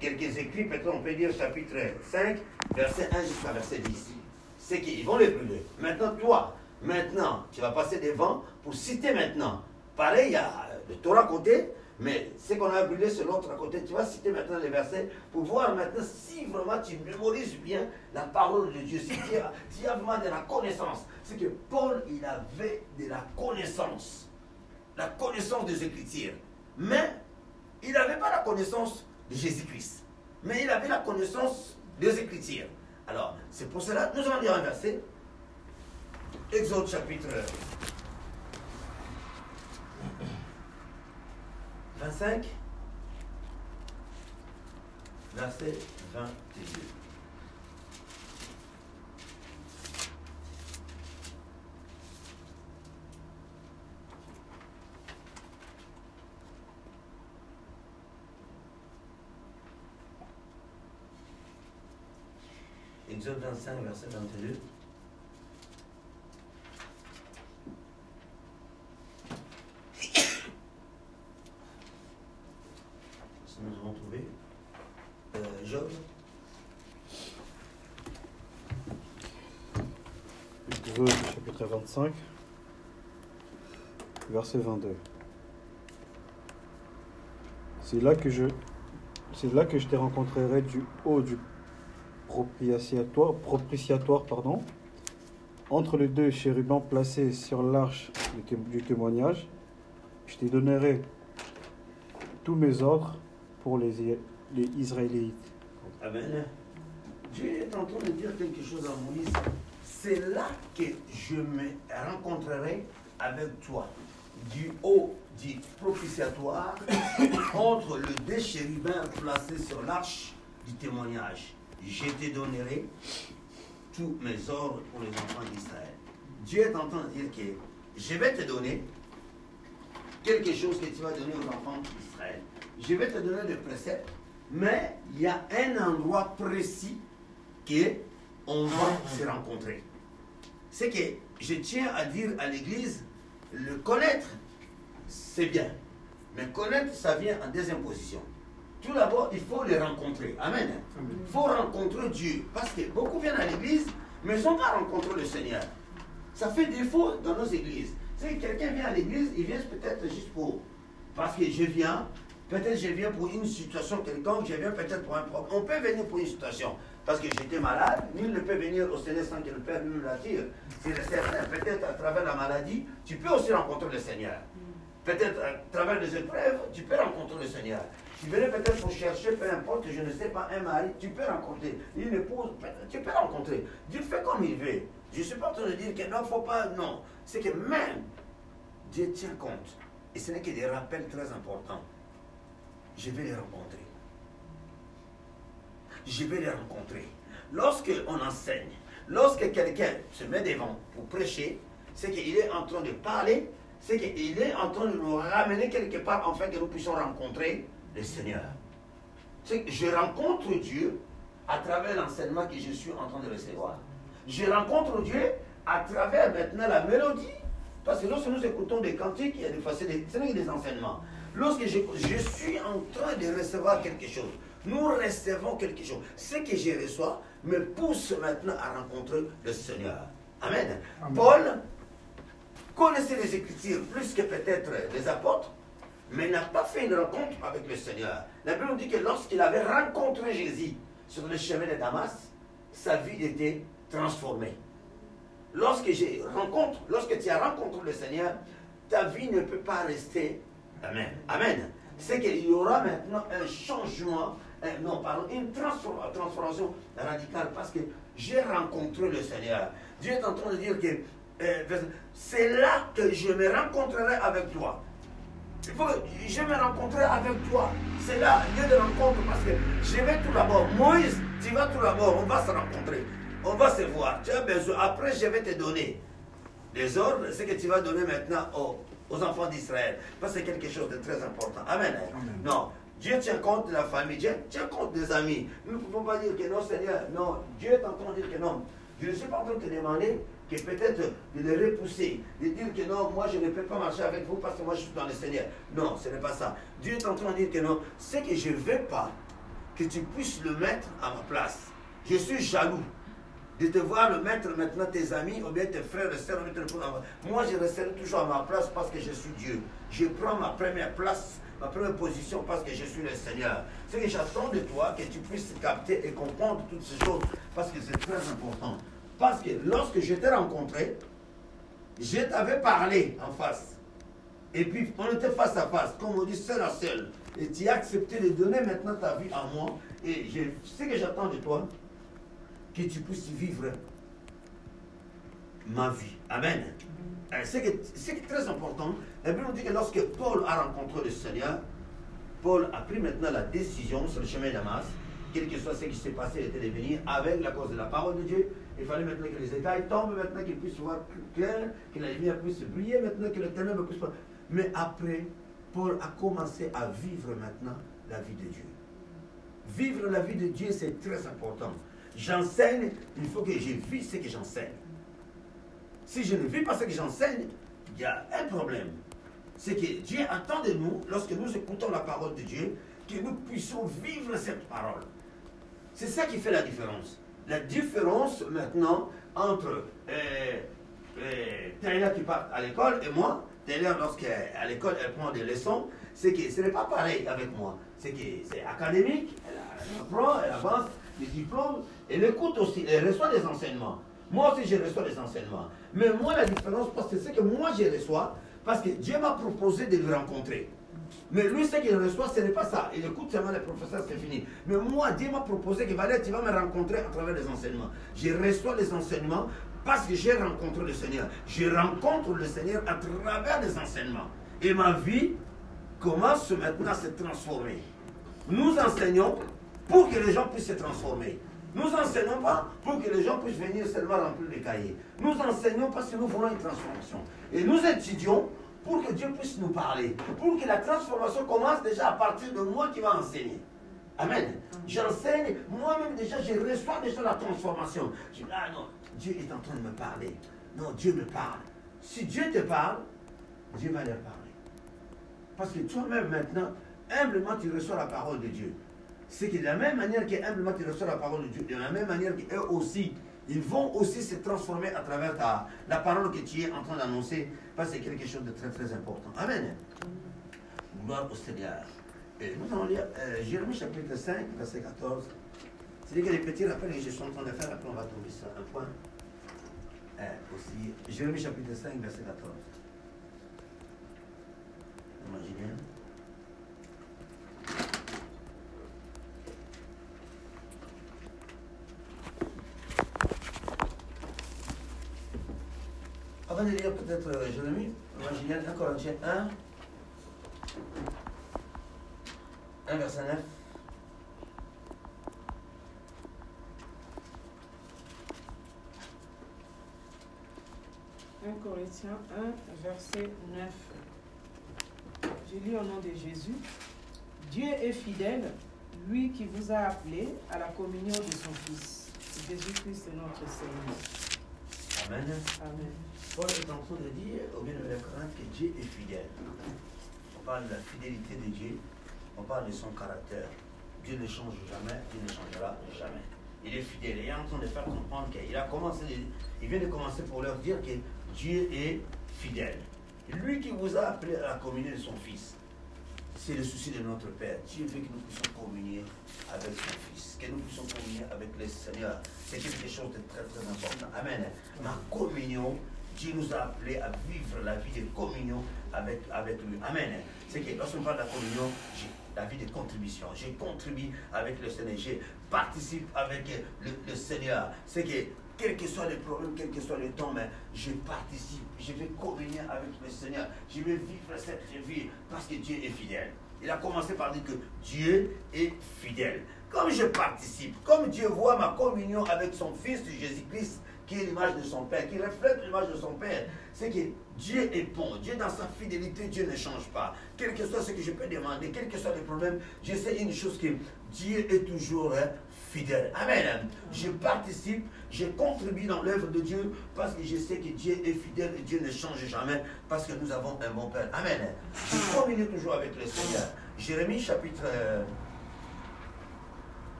quelques écrits, peut-être on peut dire chapitre 5, verset 1 jusqu'à verset 10. C'est qu'ils vont les brûler. Maintenant, toi, maintenant, tu vas passer devant pour citer maintenant. Pareil, il y a le Torah à côté, mais ce qu'on a brûlé, c'est l'autre à côté. Tu vas citer maintenant les versets pour voir maintenant si vraiment tu mémorises bien la parole de Dieu, si tu as, tu as vraiment de la connaissance. C'est que Paul, il avait de la connaissance. La connaissance des Écritures. Mais il n'avait pas la connaissance de Jésus-Christ. Mais il avait la connaissance des Écritures. Alors, c'est pour cela, nous allons lire un verset. Exode chapitre 25, verset 22. Exode 25, verset 22. Si nous avons trouvé. Euh, Job. Exode chapitre 25, verset 22. C'est là que je, c'est là que je te rencontrerai du haut du propitiatoire, pardon, entre les deux chérubins placés sur l'arche du té- du témoignage. Je te donnerai tous mes ordres pour les, les Israélites. Amen. Dieu est en train de dire quelque chose à Moïse. C'est là que je me rencontrerai avec toi. Du haut du propitiatoire, entre le deux chérubins placés sur l'arche du témoignage. Je te donnerai tous mes ordres pour les enfants d'Israël. Dieu est en train de dire que je vais te donner quelque chose que tu vas donner aux enfants d'Israël. Je vais te donner des préceptes, mais il y a un endroit précis que on va se rencontrer. C'est que je tiens à dire à l'Église, le connaître, c'est bien. Mais connaître, ça vient en deuxième position. Tout d'abord, il faut les rencontrer. Amen. Il faut rencontrer Dieu. Parce que beaucoup viennent à l'église, mais ils n'ont pas rencontré le Seigneur. Ça fait défaut dans nos églises. C'est que quelqu'un vient à l'église, il vient peut-être juste pour. Parce que je viens, peut-être je viens pour une situation quelconque, je viens peut-être pour un problème. On peut venir pour une situation. Parce que j'étais malade, nul ne peut venir au Seigneur sans que le Père nous l'attire. C'est certain. Peut-être à travers la maladie, tu peux aussi rencontrer le Seigneur. Peut-être à travers des épreuves, tu peux rencontrer le Seigneur. Tu venais peut-être pour chercher, peu importe, je ne sais pas, un mari, tu peux rencontrer. Une épouse, tu peux rencontrer. Dieu fait comme il veut. Je ne suis pas en train de dire qu'il ne faut pas, non. C'est que même Dieu tient compte. Et ce n'est que des rappels très importants. Je vais les rencontrer. Je vais les rencontrer. Lorsque on enseigne, lorsque quelqu'un se met devant pour prêcher, c'est qu'il est en train de parler, c'est qu'il est en train de nous ramener quelque part afin que nous puissions rencontrer le Seigneur. C'est que je rencontre Dieu à travers l'enseignement que je suis en train de recevoir. Je rencontre Dieu à travers maintenant la mélodie. Parce que lorsque nous écoutons des cantiques, il y a des facettes, des- des enseignements. Lorsque je, je suis en train de recevoir quelque chose, nous recevons quelque chose. Ce que je reçois me pousse maintenant à rencontrer le Seigneur. Amen. Amen. Paul connaissait les Écritures plus que peut-être les apôtres, mais n'a pas fait une rencontre avec le Seigneur. La Bible nous dit que lorsqu'il avait rencontré Jésus sur le chemin de Damas, sa vie était transformée. Lorsque rencontre, lorsque tu as rencontré le Seigneur, ta vie ne peut pas rester. Amen. Amen. C'est qu'il y aura maintenant un changement, non, pardon, une transform- transformation radicale parce que j'ai rencontré le Seigneur. Dieu est en train de dire que euh, c'est là que je me rencontrerai avec toi. Il faut je me rencontrerai avec toi. C'est là, lieu de rencontre, parce que je vais tout d'abord. Moïse, tu vas tout d'abord, on va se rencontrer. On va se voir. Tu as besoin. Après, je vais te donner les ordres, ce que tu vas donner maintenant aux, aux enfants d'Israël. Parce que c'est quelque chose de très important. Amen. Amen. Non. Dieu tient compte de la famille, Dieu tient compte des amis. Nous ne pouvons pas dire que non, Seigneur, non. Dieu est en train de dire que non. Je ne suis pas en train de te demander que peut-être de les repousser, de dire que non, moi je ne peux pas marcher avec vous parce que moi je suis dans le Seigneur. Non, ce n'est pas ça. Dieu est en train de dire que non, ce que je ne veux pas, que tu puisses le mettre à ma place. Je suis jaloux de te voir le mettre maintenant tes amis ou bien tes frères et sœurs. Moi, je resterai toujours à ma place parce que je suis Dieu. Je prends ma première place, ma première position parce que je suis le Seigneur. C'est que j'attends de toi que tu puisses capter et comprendre toutes ces choses parce que c'est très important. Parce que lorsque je t'ai rencontré, je t'avais parlé en face. Et puis, on était face à face, comme on dit, seul à seul. Et tu as accepté de donner maintenant ta vie à moi. Et je sais que j'attends de toi que tu puisses vivre ma vie. Amen. Euh, c'est très important. La Bible nous dit que lorsque Paul a rencontré le Seigneur, Paul a pris maintenant la décision sur le chemin d'Amas, quel que soit ce qui s'est passé, il était de venir avec la cause de la parole de Dieu. Il fallait maintenant que les écailles tombent, maintenant qu'il puisse voir clair, que la lumière puisse briller, maintenant que le ténèbre puisse... Mais après, Paul a commencé à vivre maintenant la vie de Dieu. Vivre la vie de Dieu, c'est très important. J'enseigne, il faut que je vis ce que j'enseigne. Si je ne vis pas ce que j'enseigne, il y a un problème. C'est que Dieu attend de nous, lorsque nous écoutons la parole de Dieu, que nous puissions vivre cette parole. C'est ça qui fait la différence. La différence maintenant entre euh, euh, qui part à l'école et moi, Taylor, lorsqu'à l'école, elle prend des leçons, c'est que ce n'est pas pareil avec moi. C'est que c'est académique, elle apprend, elle avance, des diplômes, elle écoute aussi, elle reçoit des enseignements. Moi aussi, je reçois des enseignements. Mais moi, la différence, parce que c'est que moi, je reçois, parce que Dieu m'a proposé de le rencontrer. Mais lui, ce qu'il reçoit, ce n'est pas ça. Il écoute seulement les professeurs, c'est fini. Mais moi, Dieu m'a proposé que Valérie, tu vas me rencontrer à travers les enseignements. Je reçois les enseignements parce que j'ai rencontré le Seigneur. Je rencontre le Seigneur à travers les enseignements. Et ma vie commence maintenant à se transformer. Nous enseignons pour que les gens puissent se transformer. Nous enseignons pas pour que les gens puissent venir seulement remplir les cahiers. Nous enseignons parce que nous voulons une transformation. Et nous étudions pour que Dieu puisse nous parler. Pour que la transformation commence déjà à partir de moi qui va enseigner. Amen. J'enseigne, moi-même déjà, je reçois déjà la transformation. Je dis, ah non, Dieu est en train de me parler. Non, Dieu me parle. Si Dieu te parle, Dieu va leur parler. Parce que toi-même maintenant, humblement, tu reçois la parole de Dieu c'est que de la même manière qu'humblement tu reçois la parole de Dieu, de la même manière qu'eux aussi, ils vont aussi se transformer à travers ta, la parole que tu es en train d'annoncer, parce que c'est quelque chose de très très important. Amen. Gloire au Seigneur. Nous allons lire euh, Jérémie chapitre 5, verset 14. C'est-à-dire que les petits rappels que je suis en train de faire, après on va trouver ça un point. Euh, aussi, Jérémie chapitre 5, verset 14. Imaginez. Avant de lire peut-être euh, Jérémie, imaginez 1 Corinthiens 1, 1 verset 9. Corinthiens 1, verset 9. Je lis au nom de Jésus. Dieu est fidèle, lui qui vous a appelé à la communion de son Fils. Jésus-Christ est notre Seigneur. Amen. Amen. Paul est en train de dire au milieu de la que Dieu est fidèle. On parle de la fidélité de Dieu, on parle de son caractère. Dieu ne change jamais, Dieu ne changera jamais. Il est fidèle. Il est en train de faire comprendre qu'il a commencé, il vient de commencer pour leur dire que Dieu est fidèle. Lui qui vous a appelé à la communion de son Fils, c'est le souci de notre Père. Dieu veut que nous puissions communier avec son Fils, que nous puissions communier avec le Seigneur. C'est quelque chose de très très important. Amen. Ma communion Dieu nous a appelés à vivre la vie de communion avec, avec lui. Amen. C'est que lorsqu'on parle de la communion, la vie de contribution. Je contribue avec le Seigneur. Je participe avec le, Seigneur. C'est que quels que soient les problèmes, quel que soit le temps, mais je participe. Je vais communier avec le Seigneur. Je vais vivre cette vie parce que Dieu est fidèle. Il a commencé par dire que Dieu est fidèle. Comme je participe, comme Dieu voit ma communion avec son Fils Jésus-Christ, qui est l'image de son Père, qui reflète l'image de son Père, c'est que Dieu est bon. Dieu, dans sa fidélité, Dieu ne change pas. Quel que soit ce que je peux demander, quel que soit le problème, je sais une chose que Dieu est toujours hein, fidèle. Amen. Je participe, je contribue dans l'œuvre de Dieu parce que je sais que Dieu est fidèle et Dieu ne change jamais parce que nous avons un bon Père. Amen. Je communique toujours avec le Seigneur. Jérémie chapitre.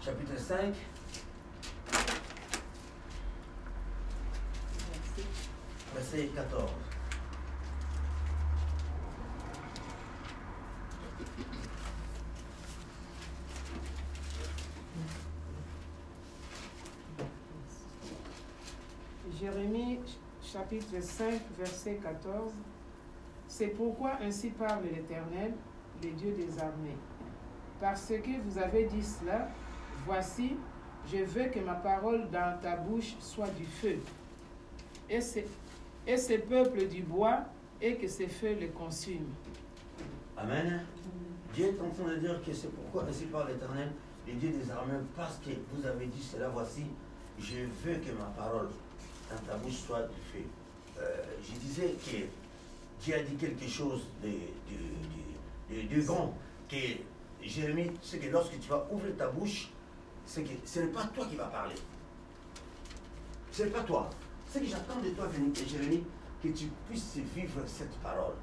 chapitre 5. Verset 14. Jérémie chapitre 5, verset 14. C'est pourquoi ainsi parle l'Éternel, le Dieu des armées. Parce que vous avez dit cela, voici, je veux que ma parole dans ta bouche soit du feu, et et ces peuples du bois, et que ces feux les consument. Amen. Dieu est en train de dire que c'est pourquoi ainsi parle l'Éternel, le Dieu des armées, parce que vous avez dit cela, voici, je veux que ma parole dans ta bouche soit du feu. Euh, je disais que Dieu a dit quelque chose de- de grand, que Jérémie, c'est que lorsque tu vas ouvrir ta bouche, c'est que ce n'est pas toi qui vas parler. Ce n'est pas toi. Ce que j'attends de toi, Jérémie, que tu puisses vivre cette parole.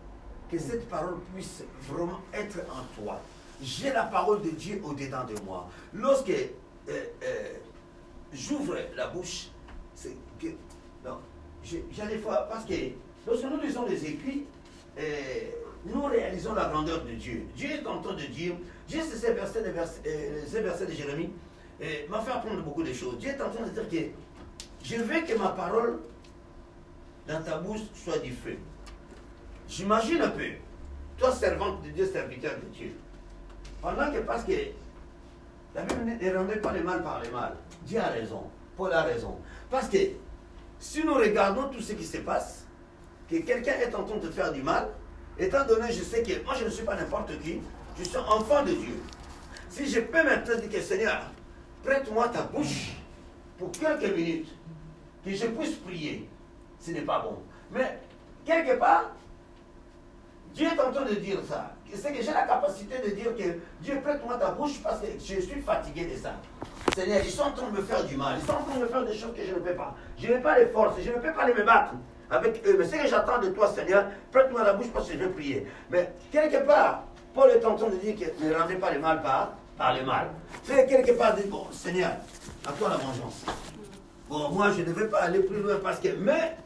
Que cette parole puisse vraiment être en toi. J'ai la parole de Dieu au-dedans de moi. Lorsque euh, euh, j'ouvre la bouche, c'est que. Non, des fois. Parce que lorsque nous lisons les écrits, euh, nous réalisons la grandeur de Dieu. Dieu est en train de dire, c'est ces versets ces versets de Jérémie, m'a fait apprendre beaucoup de choses. Dieu est en train de dire que je veux que ma parole dans ta bouche soit du feu. J'imagine un peu, toi servante de Dieu, serviteur de Dieu, pendant que parce que la Bible ne rendait pas le mal par le mal. Dieu a raison, Paul a raison. Parce que si nous regardons tout ce qui se passe, que quelqu'un est en train de faire du mal, étant donné, je sais que moi je ne suis pas n'importe qui, je suis enfant de Dieu. Si je peux maintenant dire que Seigneur, prête-moi ta bouche pour quelques minutes, que je puisse prier, ce n'est pas bon. Mais quelque part, Dieu est en train de dire ça. C'est que j'ai la capacité de dire que Dieu prête-moi ta bouche parce que je suis fatigué de ça. Seigneur, ils sont en train de me faire du mal. Ils sont en train de me faire des choses que je ne peux pas. Je n'ai pas les forces. Je ne peux pas aller me battre avec eux. Mais ce que j'attends de toi, Seigneur, prête-moi la bouche parce que je vais prier. Mais quelque part, Paul est en train de dire que ne rendez pas le mal par, le mal. C'est quelque part dire, bon, Seigneur, à toi la vengeance. Bon, moi, je ne vais pas aller plus loin parce que, mais,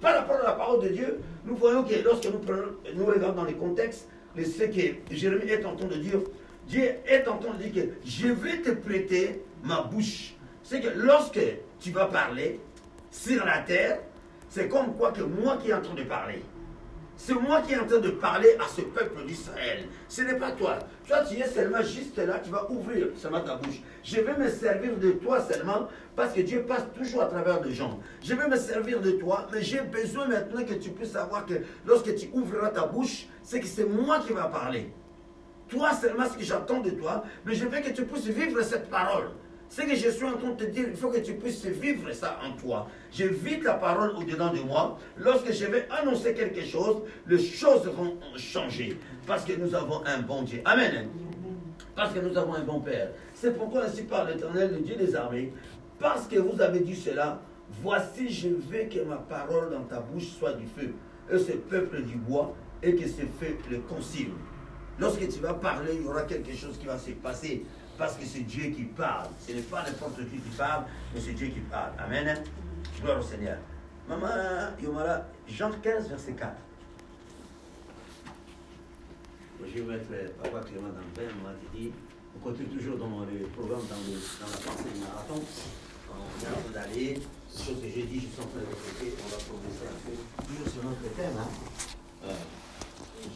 par rapport à la parole de Dieu, nous voyons que lorsque nous, prenons, nous regardons dans les contextes, le- ce que Jérémie est en train de dire, Dieu est en train de dire que je vais te prêter ma bouche. C'est que lorsque tu vas parler sur la terre, c'est comme quoi que moi qui est en train de parler. C'est moi qui est en train de parler à ce peuple d'Israël. Ce n'est pas toi. Toi, tu es seulement juste là, tu vas ouvrir seulement ta bouche. Je vais me servir de toi seulement parce que Dieu passe toujours à travers des gens. Je vais me servir de toi, mais j'ai besoin maintenant que tu puisses savoir que lorsque tu ouvriras ta bouche, c'est que c'est moi qui va parler. Toi seulement ce que j'attends de toi, mais je veux que tu puisses vivre cette parole. Ce que je suis en train de te dire, il faut que tu puisses vivre ça en toi. Je vis ta parole au-dedans de moi. Lorsque je vais annoncer quelque chose, les choses vont changer. Parce que nous avons un bon Dieu. Amen. Parce que nous avons un bon Père. C'est pourquoi ainsi parle l'Éternel, le Dieu des armées. Parce que vous avez dit cela, voici je veux que ma parole dans ta bouche soit du feu. Et ce peuple du bois, et que ce feu le consume. Lorsque tu vas parler, il y aura quelque chose qui va se passer. Parce que c'est Dieu qui parle. Ce n'est pas n'importe qui qui parle, mais c'est Dieu qui parle. Amen. Gloire au Seigneur. Maman Yomara, Jean 15, verset 4. Je vais mettre euh, Papa Clément dans le bain, on m'a dit. On continue toujours dans le programme, dans, le- dans la pensée du marathon. On est en train d'aller. Choses que j'ai dit, je suis en train de répéter. On va progresser un peu. Toujours sur notre thème. Hein. Euh,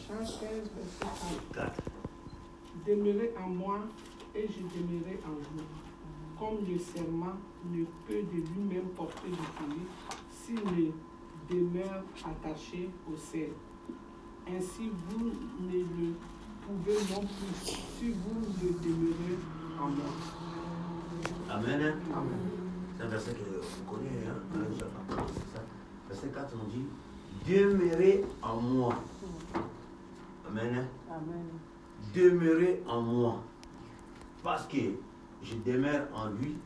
Jean 15, verset 4. 4. Demeurez en moi et je demeurerai en vous. Comme le serment ne peut de lui-même porter du fruit s'il ne demeure attaché au sel. Ainsi vous ne le pouvez non plus si vous ne demeurez en moi. Amen. C'est un verset que vous connaissez, hein? Verset 4, on dit Demeurez en moi. Amen. Amen. Demeurez en moi. Parce que je demeure en lui,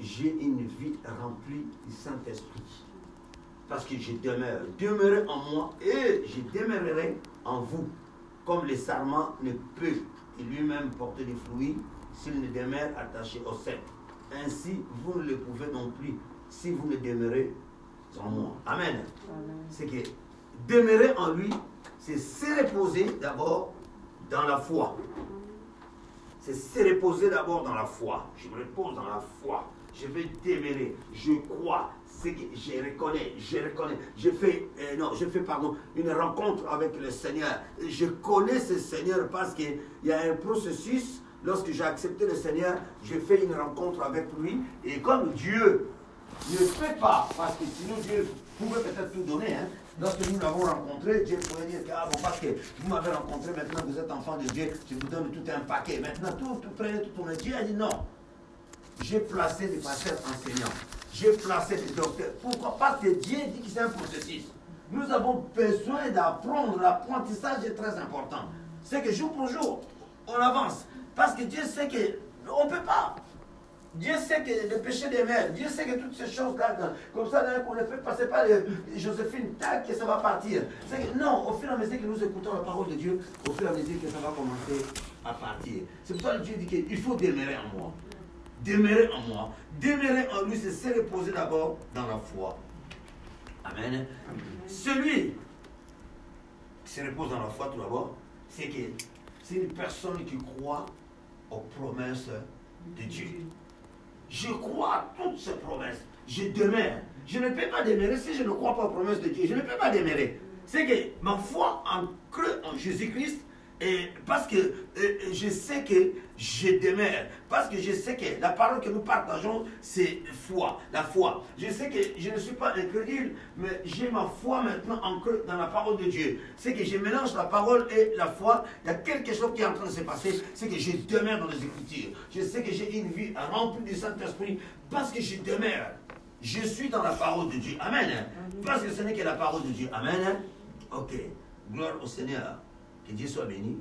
j'ai une vie remplie du Saint-Esprit. Parce que je demeure. Demeurez en moi et je demeurerai en vous. Comme le sarment ne peut lui-même porter des fruits s'il ne demeure attaché au sceptre. Ainsi, vous ne le pouvez non plus si vous ne demeurez en moi. Amen. Amen. C'est que demeurer en lui, c'est se reposer d'abord dans la foi. C'est se reposer d'abord dans la foi. Je me repose dans la foi. Je vais demeurer. Je crois. Que je reconnais. Je reconnais. Je fais, euh, non, je fais, pardon, une rencontre avec le Seigneur. Je connais ce Seigneur parce qu'il y a un processus. Lorsque j'ai accepté le Seigneur, j'ai fait une rencontre avec lui. Et comme Dieu ne fait pas, parce que sinon Dieu pouvait peut-être tout donner. Hein. Lorsque nous l'avons rencontré, Dieu pourrait dire que, ah bon, parce que vous m'avez rencontré, maintenant vous êtes enfant de Dieu, je vous donne tout un paquet. Maintenant, tout, tout prenez tout ton Dieu a dit non. J'ai placé des pasteurs enseignants. J'ai placé des docteurs. Pourquoi? Parce que Dieu dit que c'est un processus. Nous avons besoin d'apprendre. L'apprentissage est très important. C'est que jour pour jour, on avance. Parce que Dieu sait qu'on ne peut pas. Dieu sait que le péché des mères, Dieu sait que toutes ces choses-là, comme ça, qu'on ne fait passer pas Joséphine, tac, que ça va partir. Non, au fur et à mesure que nous écoutons la parole de Dieu, au fur et à mesure que ça va commencer à partir. C'est pour ça que Dieu dit qu'il faut demeurer en moi. Demeurer en moi. Demeurer en lui, c'est se reposer d'abord dans la foi. Amen. Celui qui se repose dans la foi tout d'abord, c'est que c'est une personne qui croit aux promesses de Dieu. Je crois à toutes ces promesses. Je demeure. Je ne peux pas demeurer si je ne crois pas aux promesses de Dieu. Je ne peux pas demeurer. C'est que ma foi en creux en Jésus-Christ et parce que je sais que je demeure, parce que je sais que la parole que nous partageons, c'est foi, la foi. Je sais que je ne suis pas incrédule, mais j'ai ma foi maintenant ancrée dans la parole de Dieu. C'est que je mélange la parole et la foi. Il y a quelque chose qui est en train de se passer, c'est que je demeure dans les Écritures. Je sais que j'ai une vie remplie du Saint-Esprit parce que je demeure. Je suis dans la parole de Dieu. Amen. Parce que ce n'est que la parole de Dieu. Amen. Ok. Gloire au Seigneur. Que Dieu soit béni.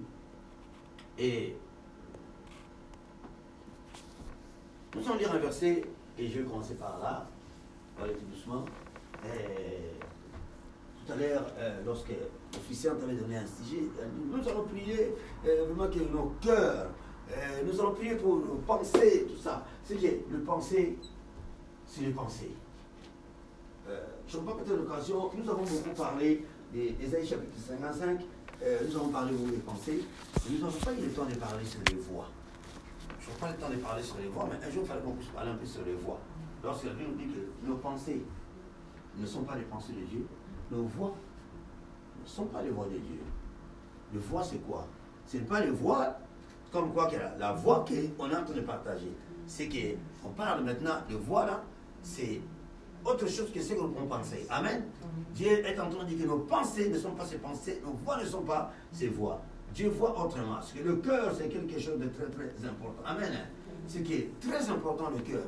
Et nous allons lire un verset, et je vais commencer par là, aller tout doucement. tout à l'heure, euh, lorsque l'officier t'avait donné un sujet, nous allons prier euh, vraiment que nos cœurs, euh, nous allons prier pour nos pensées, tout ça. C'est que le penser, c'est le penser. je ne pas peut-être l'occasion, nous avons beaucoup parlé des, des chapitre 55, euh, nous avons parlé de les pensées, nous n'avons pas eu le temps de parler sur les voix. Je n'ai pas le temps de parler sur les voix, mais un jour, il fallait qu'on puisse parler un peu sur les voix. Lorsque la nous dit que nos pensées ne sont pas les pensées de Dieu, nos voix ne sont pas les voix de Dieu. Les voix, c'est quoi? Ce n'est pas les voix comme quoi que la, la voix qu'on est en train de partager. C'est qu'on parle maintenant de voix là, c'est autre chose que ce que nous pouvons penser. Amen. Dieu est en train de dire que nos pensées ne sont pas ses pensées, nos voix ne sont pas ses voix. Dieu voit autrement. Parce que le cœur, c'est quelque chose de très très important. Amen. Ce qui est très important, le cœur.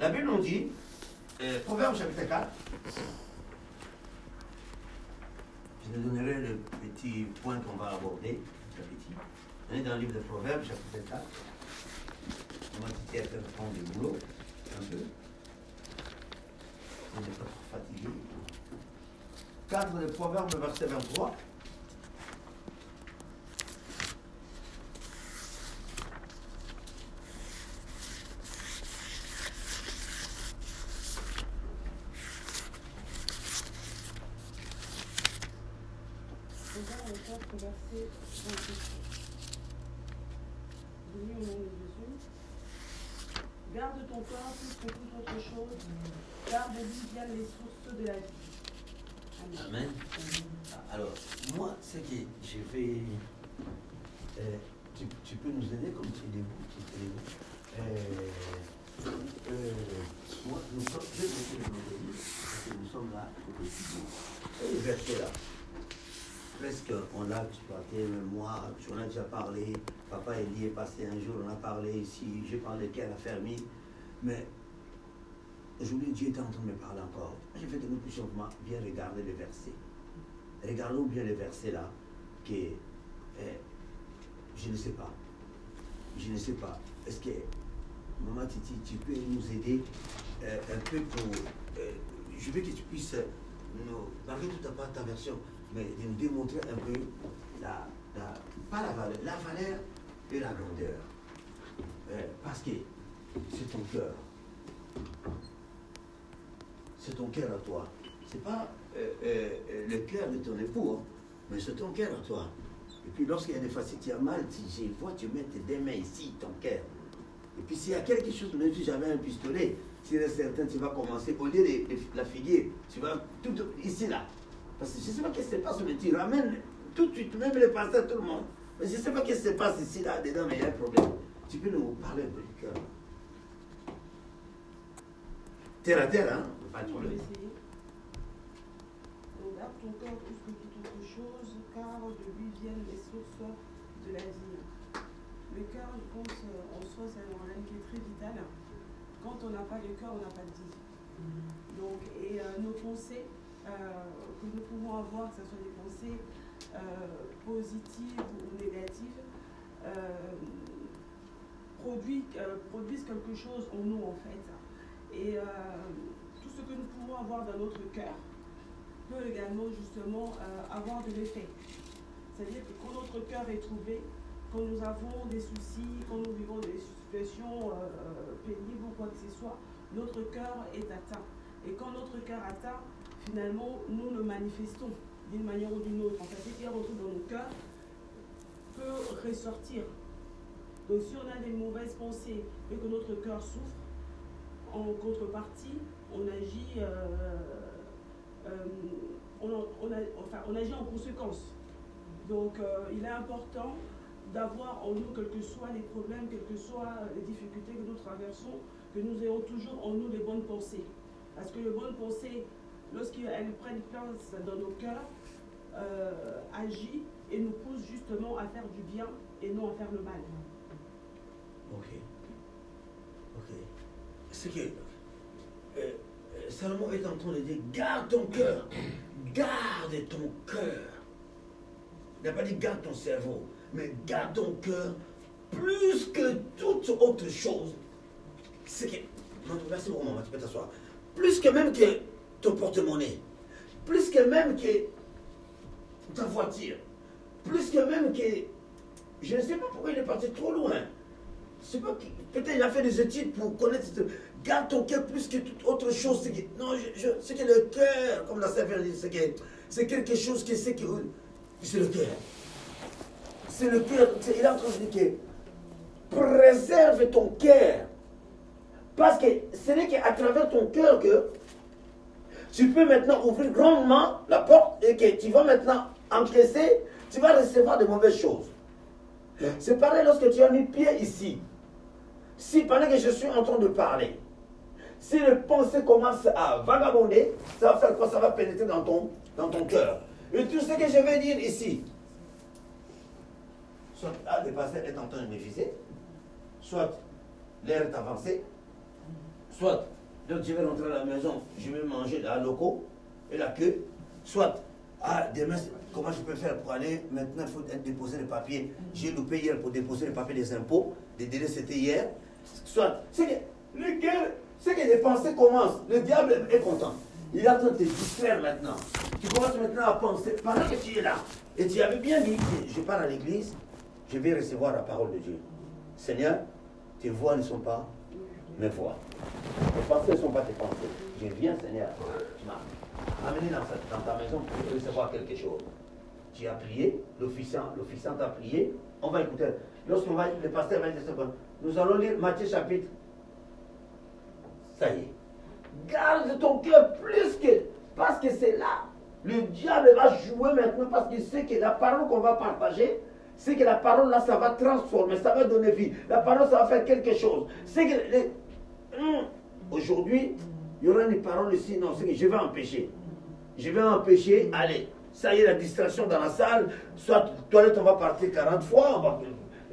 la Bible nous dit, euh, Proverbe chapitre 4, je vous donnerai le petit point qu'on va aborder. On est dans le livre de Proverbes, chapitre 4. On va prendre du boulot, un peu on n'est pas trop fatigué. Cadre de Proverbes, verset 23. verset 28. Béni au nom de Jésus. Garde ton corps plus que toute autre chose, car de lui viennent les sources de la vie. Amen. Alors, moi, ce que je vais. Euh, tu, peux nous aider comme tu es debout, tu es euh, euh, moi, nous sommes, je vais le parce que nous sommes là pour le Et le verset là, presque on l'a exploité, même moi, tu en as déjà parlé, papa Elie est passé un parlé ici, j'ai parlé de quelle a fermé, mais aujourd'hui Dieu est en train de me parler encore. Je veux que nous puissions bien regarder les versets. Regardons bien les versets là, que eh, je ne sais pas. Je ne sais pas. Est-ce que, Maman Titi, tu peux nous aider euh, un peu pour. Euh, je veux que tu puisses nous, malgré tout pas ta version, mais de nous démontrer un peu la, pas la valeur, la valeur et la grandeur. Euh, parce que c'est ton cœur. C'est ton cœur à toi. C'est pas euh, euh, euh, le cœur de ton époux, hein, mais c'est ton cœur à toi. Et puis lorsqu'il y a des si tu as mal, tu, vois, tu mets tes deux mains ici, ton cœur. Et puis s'il y a quelque chose, même si j'avais un pistolet, s'il est certain, tu vas commencer, au lieu de, la figuer, tu vas tout ici, là. Parce que je ne sais pas ce qui se passe, mais tu ramènes tout de suite, même les pasteurs, tout le monde. Mais je ne sais pas ce qui se passe ici, là, dedans, mais il y a un problème. Tu peux nous parler du cœur. Terre à terre, hein Pas de On va essayer. Donc, garde ton cœur plus que toute autre chose, car de lui viennent les sources de la vie. Le cœur, je pense, euh, en soi, c'est un organe qui est très vital. Quand on n'a pas le cœur, on n'a pas de vie. Donc, et euh, nos pensées euh, que nous pouvons avoir, que ce soit des pensées euh, positives ou négatives, produit- euh, produisent quelque chose en nous, en fait. Et euh, tout ce que nous pouvons avoir dans notre cœur peut également justement euh, avoir de l'effet. C'est-à-dire que quand notre cœur est troublé, quand nous avons des soucis, quand nous vivons des situations pénibles ou quoi que ce soit, notre cœur est atteint. Et quand notre cœur atteint, finalement, nous le manifestons d'une manière ou d'une autre. En fait, ce qui est retrouvé dans nos cœurs peut ressortir. Donc si on a des mauvaises pensées et que notre cœur souffre, en contrepartie, on agit, euh, euh, on, on en conséquence. Donc euh, il est important d'avoir en nous, quels que soient les problèmes, quelles que soient les difficultés que nous traversons, que nous ayons toujours en nous les bonnes pensées. Parce que les bonnes pensées, lorsqu'elles prennent place dans nos cœurs, euh, agit et nous pousse justement à faire du bien et non à faire le mal. Ok. Ok. C'est que euh, euh, Salomon est en train de dire garde ton cœur. Garde ton cœur. Il n'a pas dit garde ton cerveau, mais garde ton cœur plus que toute autre chose. C'est que. Merci beaucoup, maman, tu peux t'asseoir. Plus que même que ton porte-monnaie. Plus que même que ta voiture. Plus que même que. Je ne sais pas pourquoi il est parti trop loin. C'est pas Peut-être il a fait des études pour connaître. Garde ton cœur plus que toute autre chose. Non, c'est que le cœur, comme la Seigneur dit, c'est que c'est quelque chose qui c'est que c'est le cœur. C'est le cœur. Il est en train de dire que préserve ton cœur. Parce que ce n'est qu'à travers ton cœur que tu peux maintenant ouvrir grandement la porte et que tu vas maintenant encaisser, tu vas recevoir de mauvaises choses. C'est pareil lorsque tu as mis pied ici. Si pendant que je suis en train de parler, si les pensées commencent à vagabonder, ça va faire quoi? Ça va pénétrer dans ton, dans ton cœur. Et tout ce que je vais dire ici, soit ah, le pasteur est en train de me viser, soit l'air est avancé, soit donc je vais rentrer à la maison, je vais manger la loco et la queue, soit ah, demain, comment je peux faire pour aller? Maintenant, il faut déposer les papiers. J'ai loupé hier pour déposer les papiers des impôts. Les délais, c'était hier. Soit, c'est que, les pensées commencent. Le diable est content. Il est en train de te distraire maintenant. Tu commences maintenant à penser, pendant que tu es là, et tu avais bien dit, je pars à l'église, je vais recevoir la parole de Dieu. Seigneur, tes voix ne sont pas mes voix. Tes pensées ne sont pas tes pensées. Je viens, Seigneur, tu m'as amené dans, ta maison pour recevoir quelque chose. Tu as prié, l'officiant, l'officiant a prié. On va écouter. Lorsqu'on va, le pasteur va dire. Nous allons lire Matthieu chapitre. Ça y est. Garde ton cœur plus que. Parce que c'est là. Le diable va jouer maintenant parce qu'il sait que la parole qu'on va partager, c'est que la parole là, ça va transformer, ça va donner vie. La parole, ça va faire quelque chose. C'est que Hum. aujourd'hui, il y aura une parole ici, non, c'est que je vais empêcher. Je vais empêcher, allez, ça y est, la distraction dans la salle, soit toilette, on va partir 40 fois, on va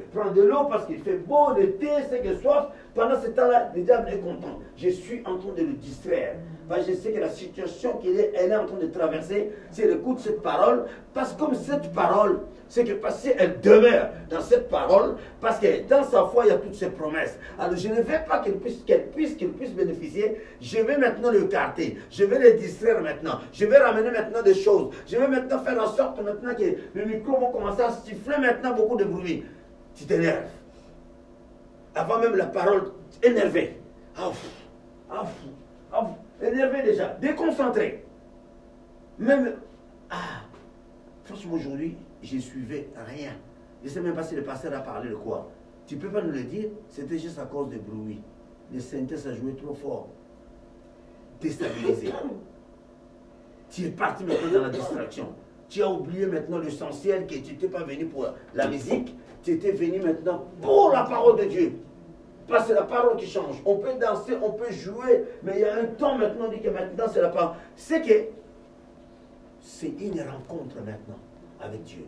prendre de l'eau parce qu'il fait beau, le thé, c'est que soif. Pendant ce temps-là, le diable est content. Je suis en train de le distraire. Parce je sais que la situation qu'il est, elle est en train de traverser, si elle écoute cette parole, parce que comme cette parole, c'est que parce qu'elle demeure dans cette parole, parce que dans sa foi, il y a toutes ces promesses. Alors je ne veux pas qu'elle puisse, qu'elle puisse, qu'il puisse bénéficier. Je vais maintenant le écarter. Je vais le distraire maintenant. Je vais ramener maintenant des choses. Je vais maintenant faire en sorte maintenant que le micro va commencer à siffler maintenant beaucoup de bruit. Tu t'énerves. avant même la parole, énervé. Ah, ah, ah, énervé déjà, déconcentré. Même, ah, franchement aujourd'hui, je suivais rien. Je ne sais même pas si le pasteur a parlé de quoi. Tu ne peux pas nous le dire, c'était juste à cause des bruits. Le synthèse a joué trop fort. Déstabilisé. Tu es parti maintenant dans la distraction. Tu as oublié maintenant l'essentiel que tu n'étais pas venu pour la musique, tu étais venu maintenant pour la parole de Dieu. Parce que c'est la parole qui change. On peut danser, on peut jouer, mais il y a un temps maintenant, on dit que maintenant c'est la parole. C'est que c'est une rencontre maintenant avec Dieu.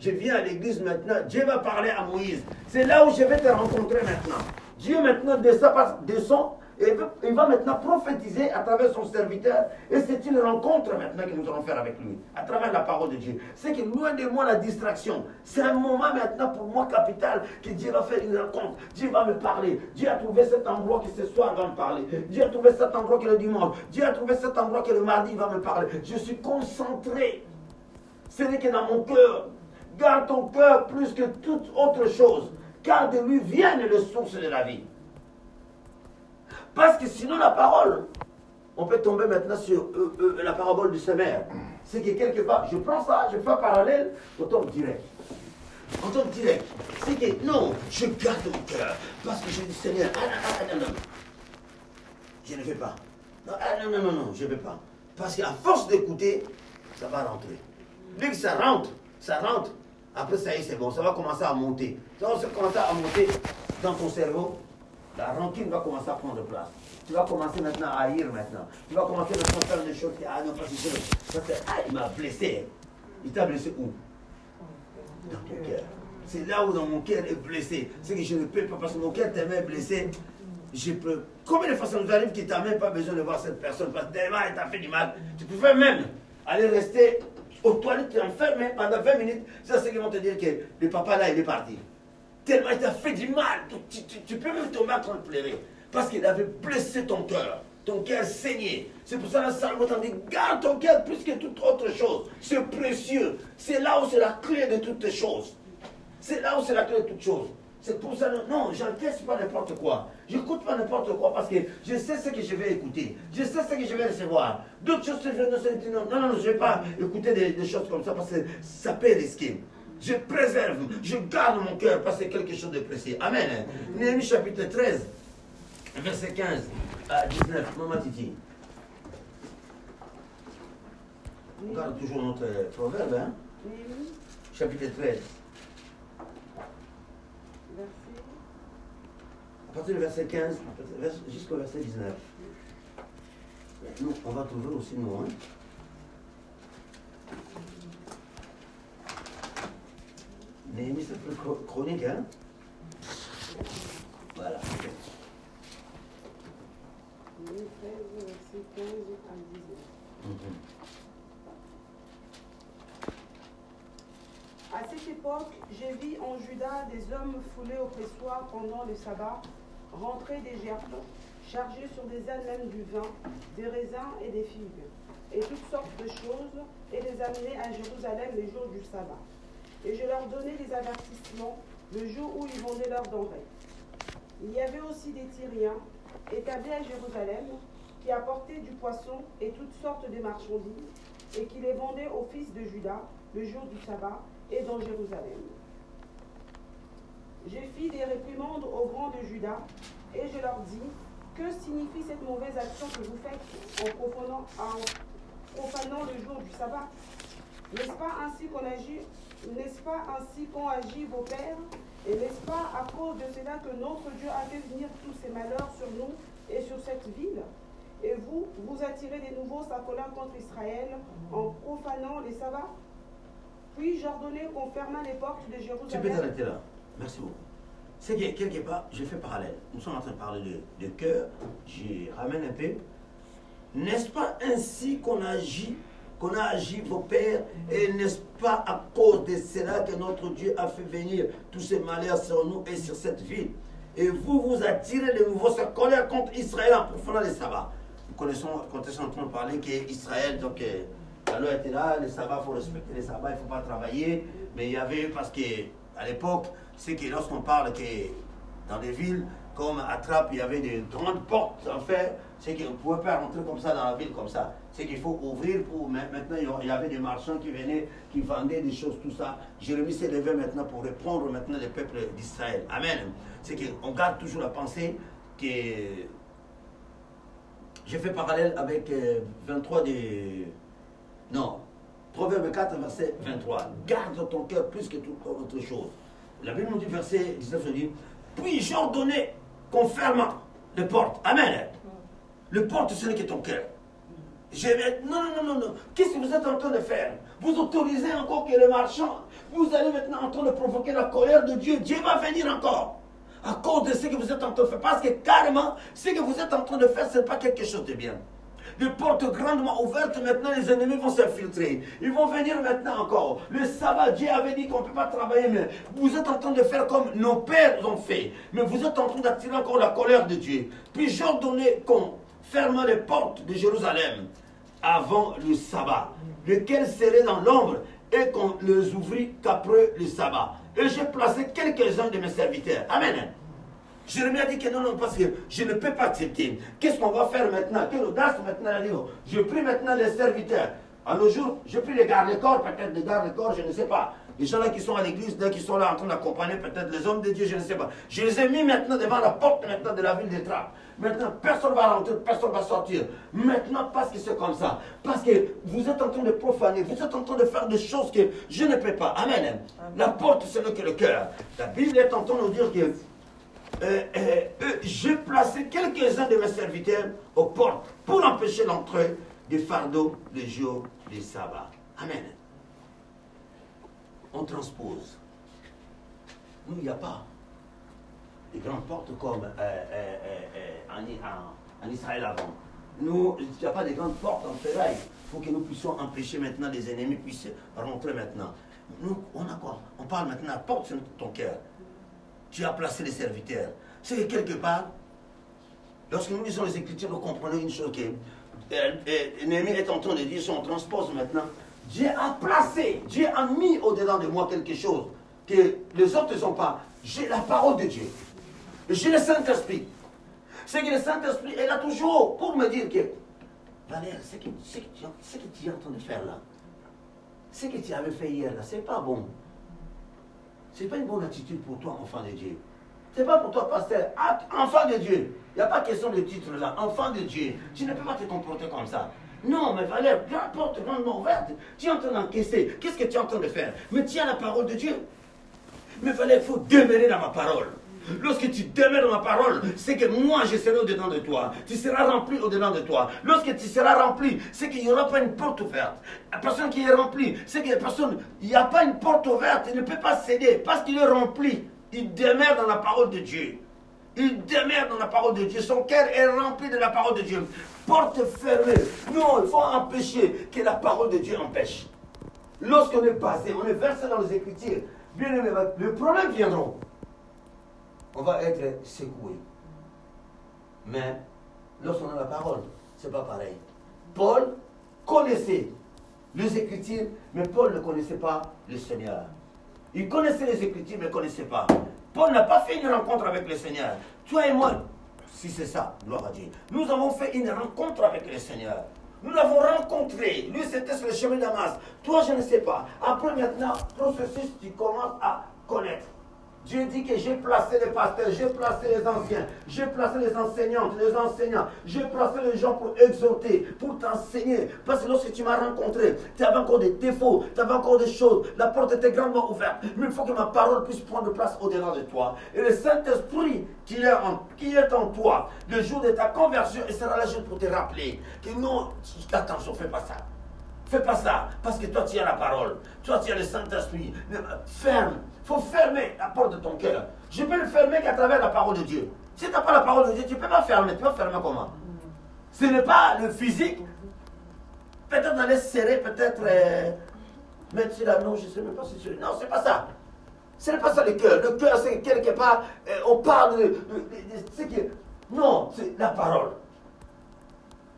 Je viens à l'église maintenant, Dieu va parler à Moïse. C'est là où je vais te rencontrer maintenant. Dieu maintenant descend, descend et il va maintenant prophétiser à travers son serviteur. Et c'est une rencontre maintenant que nous allons faire avec lui, à travers la parole de Dieu. C'est que loin de moi la distraction. C'est un moment maintenant pour moi capital que Dieu va faire une rencontre. Dieu va me parler. Dieu a trouvé cet endroit que ce soir va me parler. Dieu a trouvé cet endroit que le dimanche. Dieu a trouvé cet endroit que le mardi va me parler. Je suis concentré. Ce n'est que dans mon cœur. Garde ton cœur plus que toute autre chose. Car de lui viennent les sources de la vie. Parce que sinon, la parole, on peut tomber maintenant sur euh, euh, la parabole du semeur. C'est que quelque part, je prends ça, je fais un parallèle, on tombe direct. On tombe direct. C'est que non, je garde mon cœur. Parce que je dis Seigneur, ah non, ah, non. Je ne vais pas. Non, ah, non, non, non, non, je ne vais pas. Parce qu'à force d'écouter, ça va rentrer. Dès que ça rentre, ça rentre. Après, ça y est, c'est bon, ça va commencer à monter. Ça va commencer à monter dans ton cerveau. La rancune va commencer à prendre place. Tu vas commencer maintenant à haïr maintenant. Tu vas commencer maintenant à faire des choses qui, ah non, parce que ah, il m'a blessé. Il t'a blessé où? Dans ton cœur. C'est là où dans mon cœur est blessé. C'est que je ne peux pas, parce que mon cœur tellement blessé. Je peux. Combien de fois ça nous arrive que tu n'as même pas besoin de voir cette personne? Parce que tellement elle t'a fait du mal. Tu pouvais même aller rester aux toilettes enfermé pendant 20 minutes. C'est ce qu'ils vont te dire que le papa là, il est parti tellement il t'a fait du mal. Tu, peux même tomber en train. Parce qu'il avait blessé ton cœur. Ton cœur saigné. C'est pour ça que la Salmo t'en dit garde ton cœur plus que toute autre chose. C'est précieux. C'est là où c'est la clé de toutes choses. C'est là où c'est la clé de toutes choses. C'est pour ça, non, j'encaisse pas n'importe quoi. J'écoute pas n'importe quoi parce que je sais ce que je vais écouter. Je sais ce que je vais recevoir. D'autres choses, non, non, non, je ne vais pas écouter des, des, choses comme ça parce que ça peut risquer je préserve, je garde mon cœur parce que c'est quelque chose de précis. Amen. Néhémie chapitre 13, verset 15 à 19. Maman Titi. On garde toujours notre proverbe, hein? Chapitre 13. À partir du verset 15 jusqu'au verset 19. Nous, on va trouver aussi nous, hein? Néhémie, c'est plus chronique, hein Voilà. À cette époque, j'ai vu en Juda des hommes foulés au pressoir pendant le sabbat, rentrer des gerbes, chargés sur des ânes même du vin, des raisins et des figues, et toutes sortes de choses, et les amener à Jérusalem les jours du sabbat et je leur donnais des avertissements le jour où ils vendaient leurs denrées. Il y avait aussi des Tyriens établis à Jérusalem qui apportaient du poisson et toutes sortes de marchandises et qui les vendaient aux fils de Judas le jour du sabbat et dans Jérusalem. J'ai fis des réprimandes aux grands de Judas et je leur dis Que signifie cette mauvaise action que vous faites en profanant le jour du sabbat? N'est-ce pas ainsi qu'on agit? N'est-ce pas ainsi qu'ont agi vos pères? Et n'est-ce pas à cause de cela que notre Dieu a fait venir tous ces malheurs sur nous et sur cette ville? Et vous, vous attirez des nouveaux sacolins contre Israël en profanant les sabbats? Puis j'ordonnais qu'on fermât les portes de Jérusalem. Tu peux t'arrêter là. Merci beaucoup. C'est que quelque part, je fais parallèle. Nous sommes en train de parler de, de cœur. Je ramène un peu. N'est-ce pas ainsi qu'on agit qu'on a agi vos pères, et n'est-ce pas à cause de cela que notre Dieu a fait venir tous ces malheurs sur nous et sur cette ville? Et vous vous attirez de nouveau sa colère contre Israël en profanant les sabbats. Nous connaissons, quand on est en train de parler qu'Israël, donc euh, la loi était là, les sabbats, il faut respecter les sabbats, il ne faut pas travailler. Mais il y avait, parce que à l'époque, c'est que lorsqu'on parle que Dans des villes comme à il y avait des grandes portes en fait. C'est qu'on ne pouvait pas rentrer comme ça dans la ville comme ça. C'est qu'il faut ouvrir pour. Maintenant, il y avait des marchands qui venaient, qui vendaient des choses, tout ça. Jérémie s'est levé maintenant pour répondre maintenant les peuples d'Israël. Amen. C'est qu'on garde toujours la pensée que. J'ai fait parallèle avec 23 euh, des. Non, Proverbe 4, verset 23. Garde ton cœur plus que toute autre chose. La Bible nous dit, verset 19, dit Puis j'ai ordonné qu'on ferme les portes? Amen. Le porte, ce n'est que ton cœur. Non, non, non, non, Qu'est-ce que vous êtes en train de faire? Vous autorisez encore que le marchand, vous allez maintenant en train de provoquer la colère de Dieu. Dieu va venir encore. À cause de ce que vous êtes en train de faire. Parce que carrément, ce que vous êtes en train de faire, ce n'est pas quelque chose de bien les portes grandement ouvertes, maintenant les ennemis vont s'infiltrer. Ils vont venir maintenant encore. Le sabbat, Dieu avait dit qu'on ne peut pas travailler, mais vous êtes en train de faire comme nos pères ont fait. Mais vous êtes en train d'attirer encore la colère de Dieu. Puis j'ordonnais qu'on ferme les portes de Jérusalem avant le sabbat, lesquelles seraient dans l'ombre, et qu'on les ouvrit qu'après le sabbat. Et j'ai placé quelques-uns de mes serviteurs. Amen. Jérémie a dit que non, non, parce que je ne peux pas accepter. Qu'est-ce qu'on va faire maintenant? Quelle audace maintenant Je prie maintenant les serviteurs. À nos jours, je prie les gardes-corps, peut-être les gardes-corps, je ne sais pas. Les gens là qui sont à l'église, qui sont là en train d'accompagner peut-être les hommes de Dieu, je ne sais pas. Je les ai mis maintenant devant la porte maintenant de la ville des Trappes. Maintenant, personne ne va rentrer, personne ne va sortir. Maintenant, parce que c'est comme ça. Parce que vous êtes en train de profaner, vous êtes en train de faire des choses que je ne peux pas. Amen. La porte, c'est que le cœur. La Bible est en train de nous dire que euh, euh, euh, j'ai placé quelques-uns de mes serviteurs aux portes pour empêcher l'entrée des fardeaux les jours du sabbat. Amen. On transpose. Nous, il n'y a pas des grandes portes comme en, Israël avant. Nous, il n'y a pas de grandes portes en ferraille pour que nous puissions empêcher maintenant les ennemis puissent rentrer maintenant. Nous, on a quoi? On parle maintenant porte sur ton cœur tu as placé les serviteurs. C'est que quelque part, lorsque nous lisons les Écritures, nous comprenons une chose que Néhémie est en train de dire, si on transpose maintenant, Dieu a placé, Dieu a mis au-dedans de moi quelque chose que les autres n'ont pas. J'ai la parole de Dieu. J'ai le Saint-Esprit. C'est que le Saint-Esprit est là toujours pour me dire que, Valère, ce que, que, tu, que tu es en train de faire là, ce que tu avais fait hier là, c'est pas bon. Ce n'est pas une bonne attitude pour toi, enfant de Dieu. Ce n'est pas pour toi, pasteur. Enfant de Dieu. Il n'y a pas question de titre là. Enfant de Dieu. Tu ne peux pas te comporter comme ça. Non, mais Valère, la porte grandement ouverte. Tu es en train d'encaisser. Qu'est-ce que tu es en train de faire? Mais tiens la parole de Dieu. Mais Valère, il faut demeurer dans ma parole. Lorsque tu demeures dans ma parole, c'est que moi je serai au-dedans de toi. Tu seras rempli au-dedans de toi. Lorsque tu seras rempli, c'est qu'il n'y aura pas une porte ouverte. La personne qui est remplie, c'est que personne, il n'y a pas une porte ouverte, il ne peut pas céder parce qu'il est rempli. Il demeure dans la parole de Dieu. Il demeure dans la parole de Dieu. Son cœur est rempli de la parole de Dieu. Porte fermée. Non, il faut empêcher que la parole de Dieu empêche. Lorsqu'on est basé, on est versé dans les Écritures, bien aimé, le problème viendra on va être secoué. Mais lorsqu'on a la parole, ce n'est pas pareil. Paul connaissait les Écritures, mais Paul ne connaissait pas le Seigneur. Il connaissait les Écritures, mais ne connaissait pas. Paul n'a pas fait une rencontre avec le Seigneur. Toi et moi, si c'est ça, gloire à Dieu. Nous avons fait une rencontre avec le Seigneur. Nous l'avons rencontré. Lui, c'était sur le chemin d'Amas. Toi, je ne sais pas. Après, maintenant, processus, tu commences à connaître. Dieu dit que j'ai placé les pasteurs, j'ai placé les anciens, j'ai placé les enseignantes, les enseignants, j'ai placé les gens pour exhorter, pour t'enseigner. Parce que lorsque tu m'as rencontré, tu avais encore des défauts, tu avais encore des choses, la porte était grandement ouverte. Mais il faut que ma parole puisse prendre place au-delà de toi. Et le Saint-Esprit qui, est en, toi, le jour de ta conversion, il sera là juste pour te rappeler que non, attention, fais pas ça. Fais pas ça, parce que toi tu as la parole, toi tu as le Saint-Esprit. Ferme, faut fermer la porte de ton cœur. Je peux le fermer qu'à travers la parole de Dieu. Si tu n'as pas la parole de Dieu, tu ne peux pas fermer. Tu vas fermer comment? Ce n'est pas le physique. Peut-être d'aller serrer, peut-être euh, mettre sur la non, je ne sais même pas si c'est. Non, ce n'est pas ça. Ce n'est pas ça le cœur. Le cœur, c'est quelque part, euh, on parle de, Non, c'est la parole.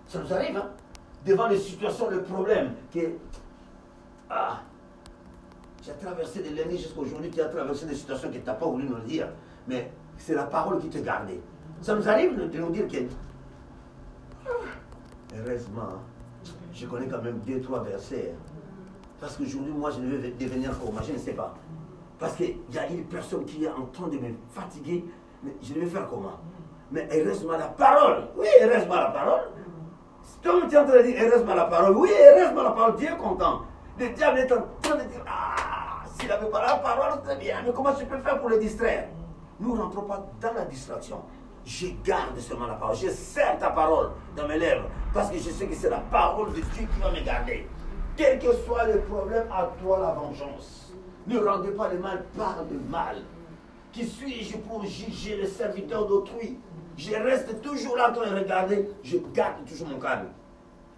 Ça nous arrive, hein, devant les situations, le problème qui est. Ah, as traversé des lundi jusqu'à aujourd'hui, tu as traversé des situations que tu n'as pas voulu nous dire. Mais c'est la parole qui te gardait. Ça nous arrive de nous dire que. Ah, heureusement, je connais quand même deux, trois versets. hein. Parce qu'aujourd'hui, moi, je ne vais devenir comment Je ne sais pas. Parce qu'il y a une personne qui est en train de me fatiguer. Mais je vais faire comment? Mais heureusement la parole. Oui, heureusement la parole. Toi, tu es en train de dire heureusement la parole. Oui, heureusement la parole. Dieu est content. Le diable est en train de dire Ah, s'il n'avait pas la parole, c'est bien. Mais comment je peux faire pour le distraire? Nous ne rentrons pas dans la distraction. Je garde seulement la parole. Je serre ta parole dans mes lèvres. Parce que je sais que c'est la parole de Dieu qui va me garder. Quel que soit le problème, à toi la vengeance. Ne rendez pas le mal par le mal. Qui suis-je pour juger le serviteur d'autrui? Je reste toujours là en train de regarder. Je garde toujours mon calme.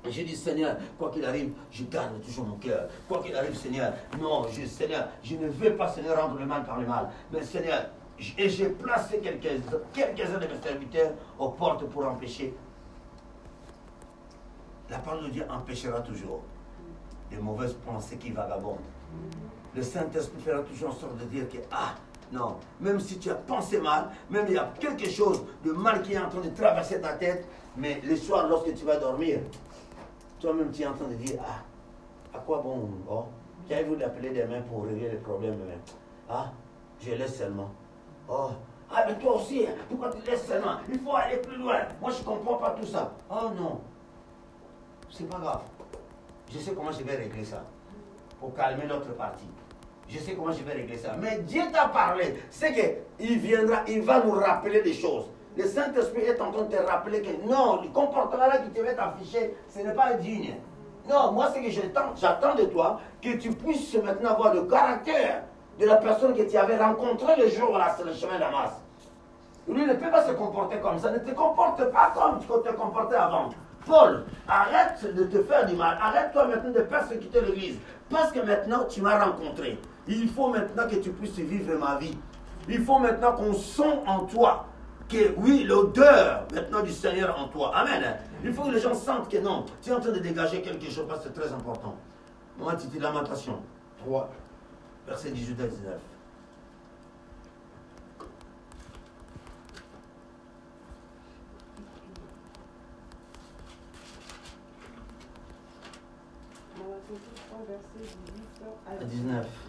Et j'ai dit, Seigneur, quoi qu'il arrive, je garde toujours mon cœur. Quoi qu'il arrive, Seigneur, non, je, Seigneur, je ne veux pas, Seigneur, rendre le mal par le mal. Mais Seigneur, et j'ai placé quelques- quelques-uns de mes serviteurs aux portes pour empêcher. La parole de Dieu empêchera toujours les mauvaises pensées qui vagabondent. Le Saint-Esprit fera toujours en sorte de dire que, ah, non, même si tu as pensé mal, même il y a quelque chose de mal qui est en train de traverser ta tête, mais le soir, lorsque tu vas dormir, toi-même tu es en train de dire, ah, à quoi bon, oh, j'avais voulu appeler des mains pour régler les problèmes, ah, je laisse seulement. Oh, ah, mais toi aussi, hein, pourquoi tu laisses seulement? Il faut aller plus loin. Moi, je ne comprends pas tout ça. Oh non, c'est pas grave. Je sais comment je vais régler ça pour calmer l'autre partie. Je sais comment je vais régler ça. Mais Dieu t'a parlé. C'est qu'il viendra, il va nous rappeler des choses. Le Saint-Esprit est en train de te rappeler que non, le comportement-là qui te va t'afficher, ce n'est pas digne. Non, moi, ce que j'attends, de toi, que tu puisses maintenant avoir le caractère de la personne que tu avais rencontrée le jour là, sur le chemin d'Amas. Lui ne peut pas se comporter comme ça. Ne te comporte pas comme tu te comportais avant. Paul, arrête de te faire du mal. Arrête-toi maintenant de persécuter l'Église. Parce que maintenant, tu m'as rencontré. Il faut maintenant que tu puisses vivre ma vie. Il faut maintenant qu'on sent en toi que oui, l'odeur maintenant du Seigneur en toi. Amen. Il faut que les gens sentent que non, tu es en train de dégager quelque chose parce que c'est très important. Moi, tu dis Lamentation 3, verset 18 à 19. Malachie 3, verset 18 à À 19.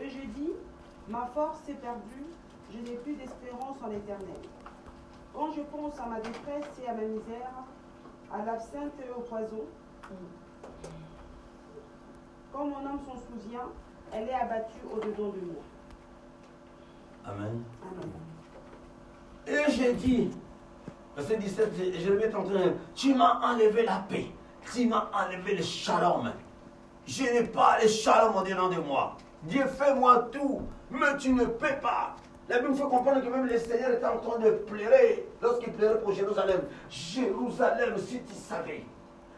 Et j'ai dit, ma force est perdue, je n'ai plus d'espérance en l'éternel. Quand je pense à ma détresse et à ma misère, à l'absinthe et au poison, quand mon âme s'en souvient, elle est abattue au-dedans de moi. Amen. Amen. Et j'ai dit, verset 17, je- je vais t'entendre, tu m'as enlevé la paix, tu m'as enlevé le shalom. Je n'ai pas le shalom au-dedans de moi. Dieu, fais-moi tout, mais tu ne peux pas. La Bible fait comprendre que même le Seigneur est en train de pleurer lorsqu'il pleurait pour Jérusalem. Jérusalem, si tu savais.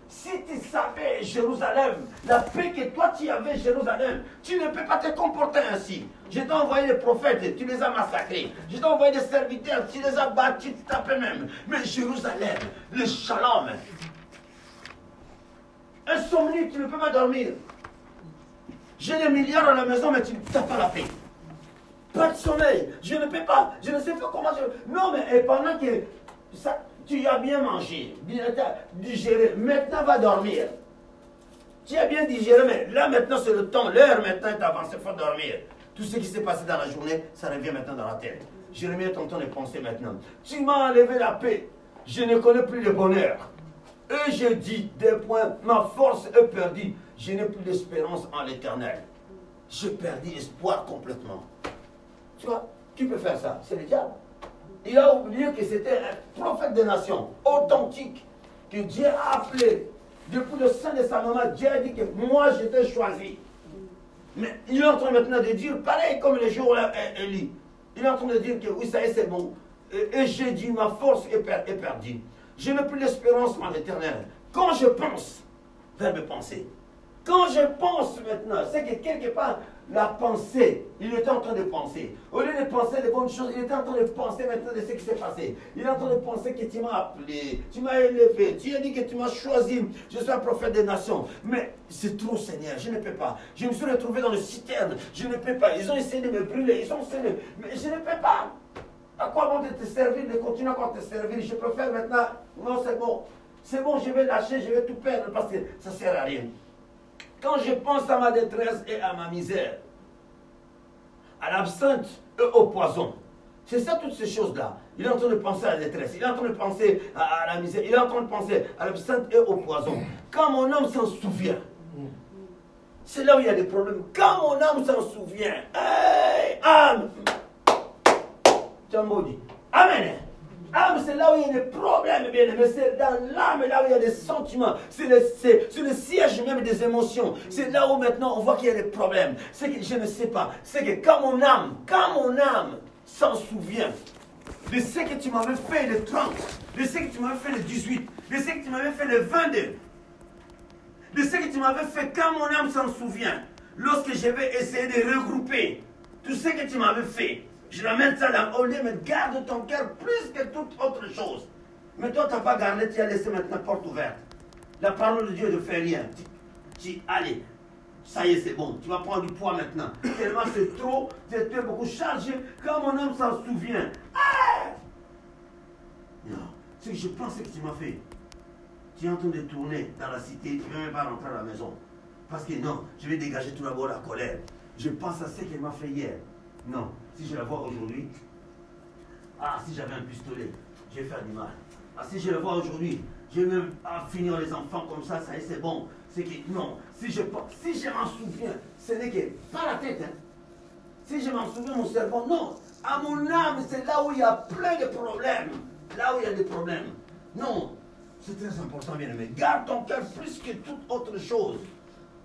Si tu savais, Jérusalem, la paix que toi tu avais, Jérusalem, tu ne peux pas te comporter ainsi. Je t'ai envoyé les prophètes, tu les as massacrés. Je t'ai envoyé des serviteurs, tu les as battus, tu tapais même. Mais Jérusalem, le shalom. Insomnie, tu ne peux pas dormir. J'ai des milliards à la maison, mais tu n'as pas la paix. Pas de sommeil. Je ne peux pas. Je ne sais pas comment je. Non, mais et pendant que ça, tu as bien mangé, bien digéré, maintenant va dormir. Tu as bien digéré, mais là maintenant c'est le temps, l'heure maintenant est avancée, il faut dormir. Tout ce qui s'est passé dans la journée, ça revient maintenant dans la tête. Jérémie est en train de penser maintenant. Tu m'as enlevé la paix. Je ne connais plus le bonheur. Et je dis, des points, ma force est perdue. Je n'ai plus d'espérance en l'éternel. J'ai perdu espoir complètement. Tu vois, qui peut faire ça? C'est le diable. Il a oublié que c'était un prophète des nations, authentique, que Dieu a appelé. Depuis le sein de sa maman, Dieu a dit que moi j'étais choisi. Mais il est en train maintenant de dire, pareil comme le jour où Élie, il est en train de dire que oui, ça y est, c'est bon. Et, j'ai dit, ma force est, per- est perdue. Je n'ai plus l'espérance en l'éternel. Quand je pense, verbe penser. Quand je pense maintenant, c'est que quelque part, la pensée. Il était en train de penser. Au lieu de penser les bonnes choses, il était en train de penser maintenant de ce qui s'est passé. Il est en train de penser que tu m'as appelé, tu m'as élevé, tu as dit que tu m'as choisi. Je suis un prophète des nations. Mais c'est trop, Seigneur, je ne peux pas. Je me suis retrouvé dans le citerne, je ne peux pas. Ils ont essayé de me brûler, ils ont essayé de... Mais je ne peux pas. À quoi bon de te servir, de continuer à te servir? Je préfère maintenant, non, c'est bon. C'est bon, je vais lâcher, je vais tout perdre parce que ça ne sert à rien. Quand je pense à ma détresse et à ma misère, à l'absinthe et au poison, c'est ça toutes ces choses-là. Il est en train de penser à la détresse, il est en train de penser à, la misère, il est en train de penser à l'absinthe et au poison. Quand mon âme s'en souvient, c'est là où il y a des problèmes. Quand mon âme s'en souvient, âme, tu maudit. Amen. Âme, c'est là où il y a des problèmes, bien aimé. C'est dans l'âme, là où il y a des sentiments. C'est le, le, siège même des émotions. C'est là où maintenant on voit qu'il y a des problèmes. C'est que je ne sais pas. C'est que quand mon âme, quand mon âme s'en souvient de ce que tu m'avais fait le 30, de ce que tu m'avais fait le 18, de ce que tu m'avais fait le 22, de ce que tu m'avais fait quand mon âme s'en souvient, lorsque je vais essayer de regrouper tout ce que tu m'avais fait, je ramène ça dans le mais garde ton cœur plus que toute autre chose. Mais toi, tu n'as pas gardé, tu as laissé maintenant porte ouverte. La parole de Dieu ne fait rien. Tu, tu allez, ça y est, c'est bon. Tu vas prendre du poids maintenant. Tellement c'est trop, tu es beaucoup chargé. Quand mon homme s'en souvient. Non, ce que je pensais que tu m'as fait. Tu es en train de tourner dans la cité, tu ne veux même pas rentrer à la maison. Parce que non, je vais dégager tout d'abord la colère. Je pense à ce qu'elle m'a fait hier. Non, si je la vois aujourd'hui, ah, si j'avais un pistolet, je vais faire du mal. Ah, si je la vois aujourd'hui, je vais même ah, finir les enfants comme ça, ça y est, c'est bon. C'est que, non, si je, si je m'en souviens, ce n'est que pas la tête. Hein. Si je m'en souviens, mon cerveau, non. À mon âme, c'est là où il y a plein de problèmes. Là où il y a des problèmes. Non, c'est très important, bien aimé. Garde ton cœur plus que toute autre chose.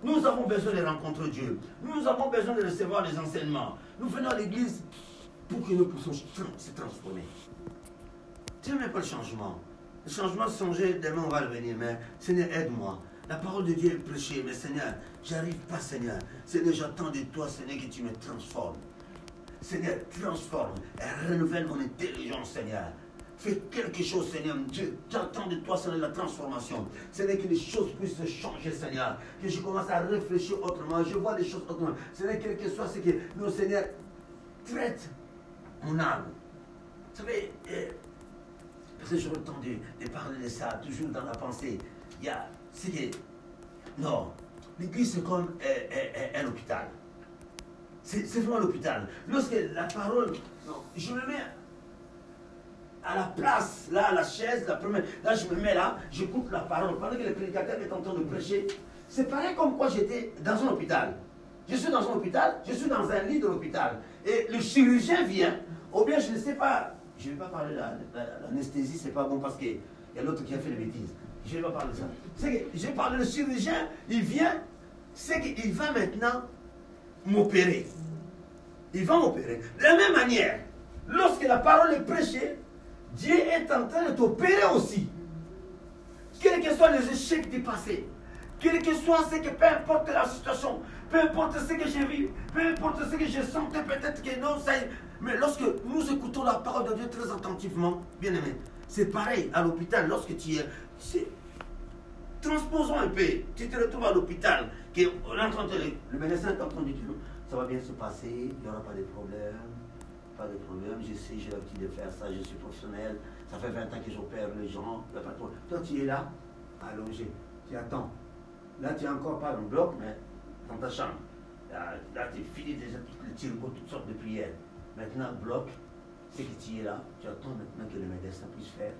Nous avons besoin de rencontrer Dieu. Nous avons besoin de recevoir les enseignements. Nous venons à l'église pour que nous puissions se transformer. Tu n'aimes pas le changement. Le changement, changer, demain on va revenir. Mais Seigneur, aide-moi. La parole de Dieu est prêchée, mais Seigneur, j'arrive pas, Seigneur. Seigneur, j'attends de toi, Seigneur, que tu me transformes. Seigneur, transforme et renouvelle mon intelligence, Seigneur. Fais quelque chose, Seigneur. Dieu, j'attends de toi, Seigneur, la transformation. Seigneur, que les choses puissent changer, Seigneur. Que je commence à réfléchir autrement. Je vois les choses autrement. Seigneur, quel que soit ce que nos Seigneur traite mon âme. Vous euh, parce que le temps de, parler de ça, toujours dans la pensée. Il y a, c'est que, non, l'église c'est comme euh, euh, un hôpital. C'est vraiment l'hôpital. Lorsque la parole, non, je me mets à la place, là, à la chaise, la première, là, je me mets là, j'écoute la parole. Pendant que le prédicateur est en train de prêcher, c'est pareil comme quoi j'étais dans un hôpital. Je suis dans un hôpital, je suis dans un lit de l'hôpital. Et le chirurgien vient, ou bien je ne sais pas, je ne vais pas parler de l'anesthésie, c'est pas bon parce qu'il y a l'autre qui a fait des bêtises. Je ne vais pas parler de ça. C'est que j'ai parlé, le chirurgien, il vient, c'est qu'il va maintenant m'opérer. Il va m'opérer. De la même manière, lorsque la parole est prêchée, Dieu est en train de t'opérer aussi. Quels que soient les échecs du passé, quel que soit ce que, peu importe la situation, peu importe ce que j'ai vu, peu importe ce que je sentais, peut-être que non, ça Mais lorsque nous écoutons la parole de Dieu très attentivement, bien aimé, c'est pareil à l'hôpital, lorsque tu es. Transposons un peu. Tu te retrouves à l'hôpital, le médecin est en train de dire ça va bien se passer, il n'y aura pas de problème pas de problème, je sais, j'ai l'habitude de faire ça, je suis professionnel, ça fait 20 ans que j'opère les gens, il n'y. Toi, tu es là, allongé, tu attends. Là, tu n'es encore pas dans le bloc, mais dans ta chambre. Là, tu finis déjà toutes toutes sortes de prières. Maintenant, bloc, c'est que tu es là, tu attends maintenant que le médecin puisse faire.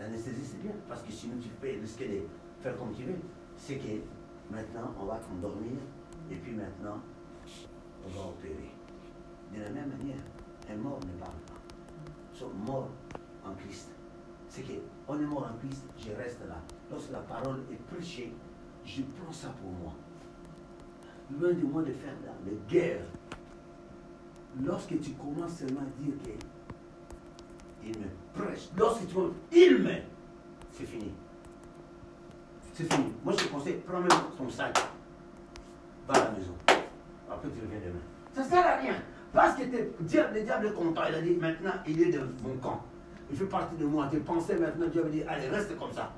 L'anesthésie, c'est bien, parce que sinon, tu peux risquer de faire comme tu veux. C'est que maintenant, on va t'endormir, et puis maintenant, on va opérer. De la même manière, un mort ne parle pas. Sont mort en Christ. C'est qu'on est mort en Christ, je reste là. Lorsque la parole est prêchée, je prends ça pour moi. Loin de moi de faire la guerre. Lorsque tu commences seulement à dire que il me prêche, lorsque tu il me, c'est fini. C'est fini. Moi je te conseille, prends même ton sac, va à la maison. que tu reviens demain. Ça sert à rien. Parce que le diable est content. Il a dit maintenant, il est de mon camp. Il fait partie de moi. Tes pensées maintenant, Dieu va dire allez, reste comme ça.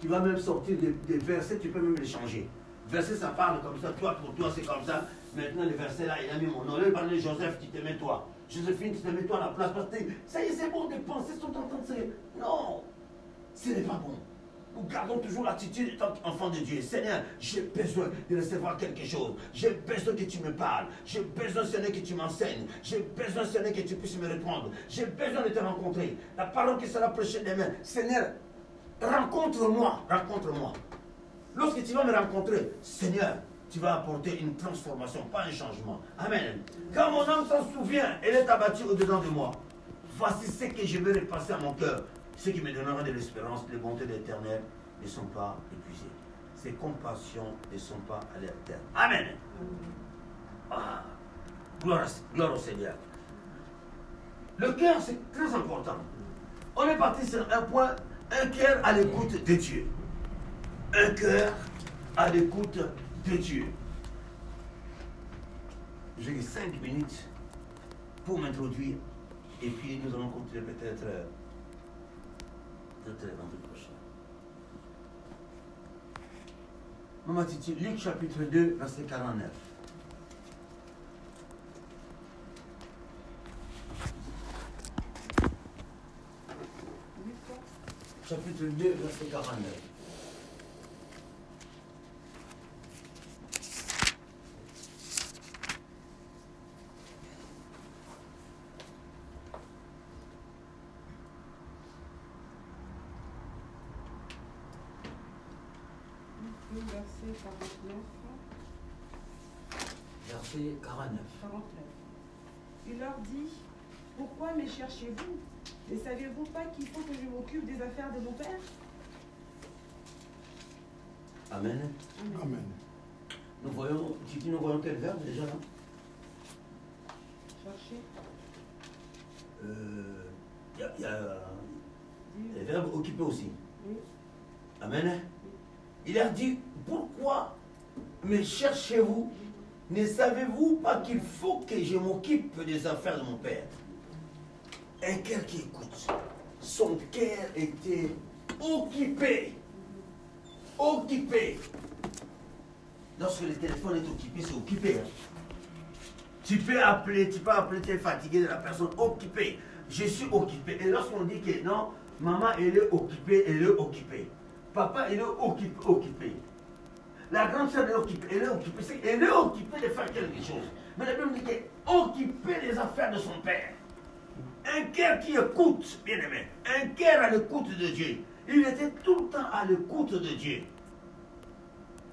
Tu vas même sortir des, versets, tu peux même les changer. Verset, ça parle comme ça. Toi, pour toi, c'est comme ça. Maintenant, le verset là, il a mis mon nom. Il de Joseph, tu te mets toi. Joséphine, tu te mets toi à la place. Parce que ça y est, c'est bon, tes pensées sont en train de se. Non, ce n'est pas bon. Nous gardons toujours l'attitude étant enfant de Dieu. Seigneur, j'ai besoin de recevoir quelque chose. J'ai besoin que tu me parles. J'ai besoin, Seigneur, que tu m'enseignes. J'ai besoin, Seigneur, que tu puisses me répondre. J'ai besoin de te rencontrer. La parole qui sera prêchée demain. Seigneur, rencontre-moi. Rencontre-moi. Lorsque tu vas me rencontrer, Seigneur, tu vas apporter une transformation, pas un changement. Amen. Quand mon âme s'en souvient, elle est abattue au-dedans de moi. Voici ce que je vais repasser à mon cœur. Ce qui me donnera de l'espérance, les bontés de l'Éternel ne sont pas épuisées. Ses compassions ne sont pas à leur terme. Amen. Ah, gloire, gloire au Seigneur. Le cœur, c'est très important. On est parti sur un point, un cœur à l'écoute de Dieu. Un cœur à l'écoute de Dieu. J'ai cinq minutes pour m'introduire et puis nous allons continuer peut-être euh, peut-être vendredi prochain. Maman Titi, Luc chapitre 2, verset 49. Chapitre 2, verset 49. Le verset 49. Verset 49. 49. Il leur dit Pourquoi me cherchez-vous? Ne saviez-vous pas qu'il faut que je m'occupe des affaires de mon Père? Amen. Amen. Nous voyons, Titi, nous voyons quel verbe déjà là Cherchez. Euh, Il y a, il y a, euh, les verbes occupés aussi. Oui. Amen. Il leur dit, pourquoi me cherchez-vous? Ne savez-vous pas qu'il faut que je m'occupe des affaires de mon Père? Un cœur qui écoute. Son cœur était occupé. Occupé. Lorsque le téléphone est occupé, c'est occupé. hein. Tu peux appeler, tu peux appeler, tu es fatigué de la personne occupée. Je suis occupé. Et lorsqu'on dit que non, maman, elle est occupée, elle est occupée. Papa, il est occupé, occupé. La grande Elle est occupée de faire quelque chose. Mais la Bible dit qu'elle est occupée des affaires de son Père. Un cœur qui écoute, bien aimé. Un cœur à l'écoute de Dieu. Il était tout le temps à l'écoute de Dieu.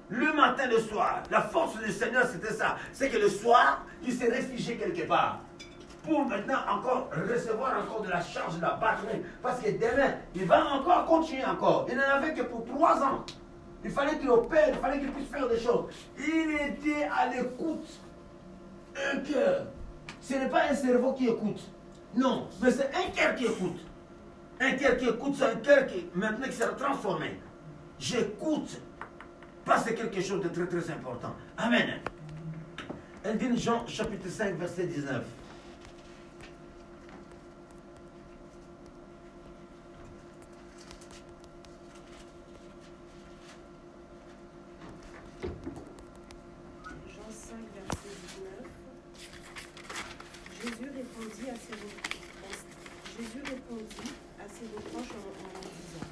Le matin, le soir. La force du Seigneur, c'était ça. C'est que le soir, il s'est réfugié quelque part. Pour maintenant encore recevoir encore de la charge de la batterie. Parce que demain, il va encore continuer encore. Il n'en avait que pour trois ans. Il fallait qu'il opère, il fallait qu'il puisse faire des choses. Il était à l'écoute. Un cœur. Ce n'est pas un cerveau qui écoute. Non, mais c'est un cœur qui écoute. Un cœur qui écoute, c'est un cœur qui maintenant qui s'est transformé. J'écoute parce que quelque chose de très très important. Amen. Elle dit Jean chapitre 5 verset 19. Jean 5, verset 19. Jésus répondit à ses reproches, Jésus répondit à ses reproches en, en leur disant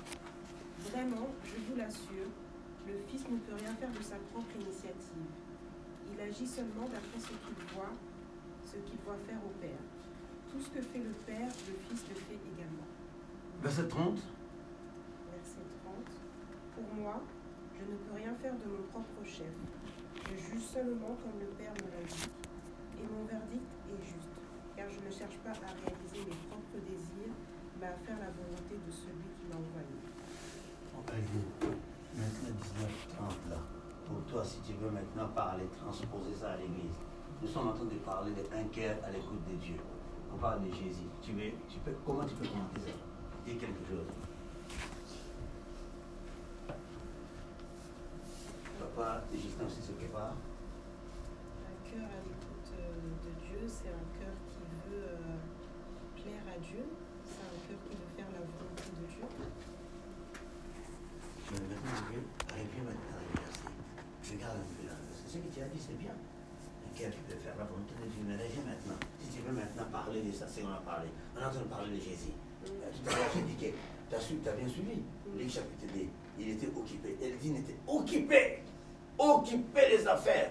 Vraiment, je vous l'assure, le Fils ne peut rien faire de sa propre initiative. Il agit seulement d'après ce qu'il voit, ce qu'il voit faire au Père. Tout ce que fait le Père, le Fils le fait également. Verset 30. Verset 30. Pour moi, je ne peux rien faire de mon propre chef. Je juge seulement comme le Père me l'a dit. Et mon verdict est juste, car je ne cherche pas à réaliser mes propres désirs, mais à faire la volonté de celui qui m'a envoyé. Maintenant 19, 30 là. Pour toi, si tu veux maintenant parler, transposer ça à l'église. Nous sommes en train de parler d'un cœur à l'écoute de Dieu. On parle de Jésus. Tu veux, tu peux, comment tu peux commenter ça? Dis quelque chose. Papa, Justin aussi se prépare. cœur à l'écoute euh, de Dieu, c'est un cœur qui veut euh, plaire à Dieu, c'est un cœur qui veut faire la volonté de Dieu. Arriver maintenant à l'exercice. Regarde un peu là. C'est ce que tu as dit, c'est bien. Cœur qui peut faire? La volonté de Dieu. Maintenant. Si tu veux maintenant parler de ça, c'est on a parlé. On est en train de parler de Jésus. Euh, Tout à l'heure, j'ai dit que tu as, bien suivi. Luc chapitre 2, il était occupé. Eldine était occupé. Occupé des affaires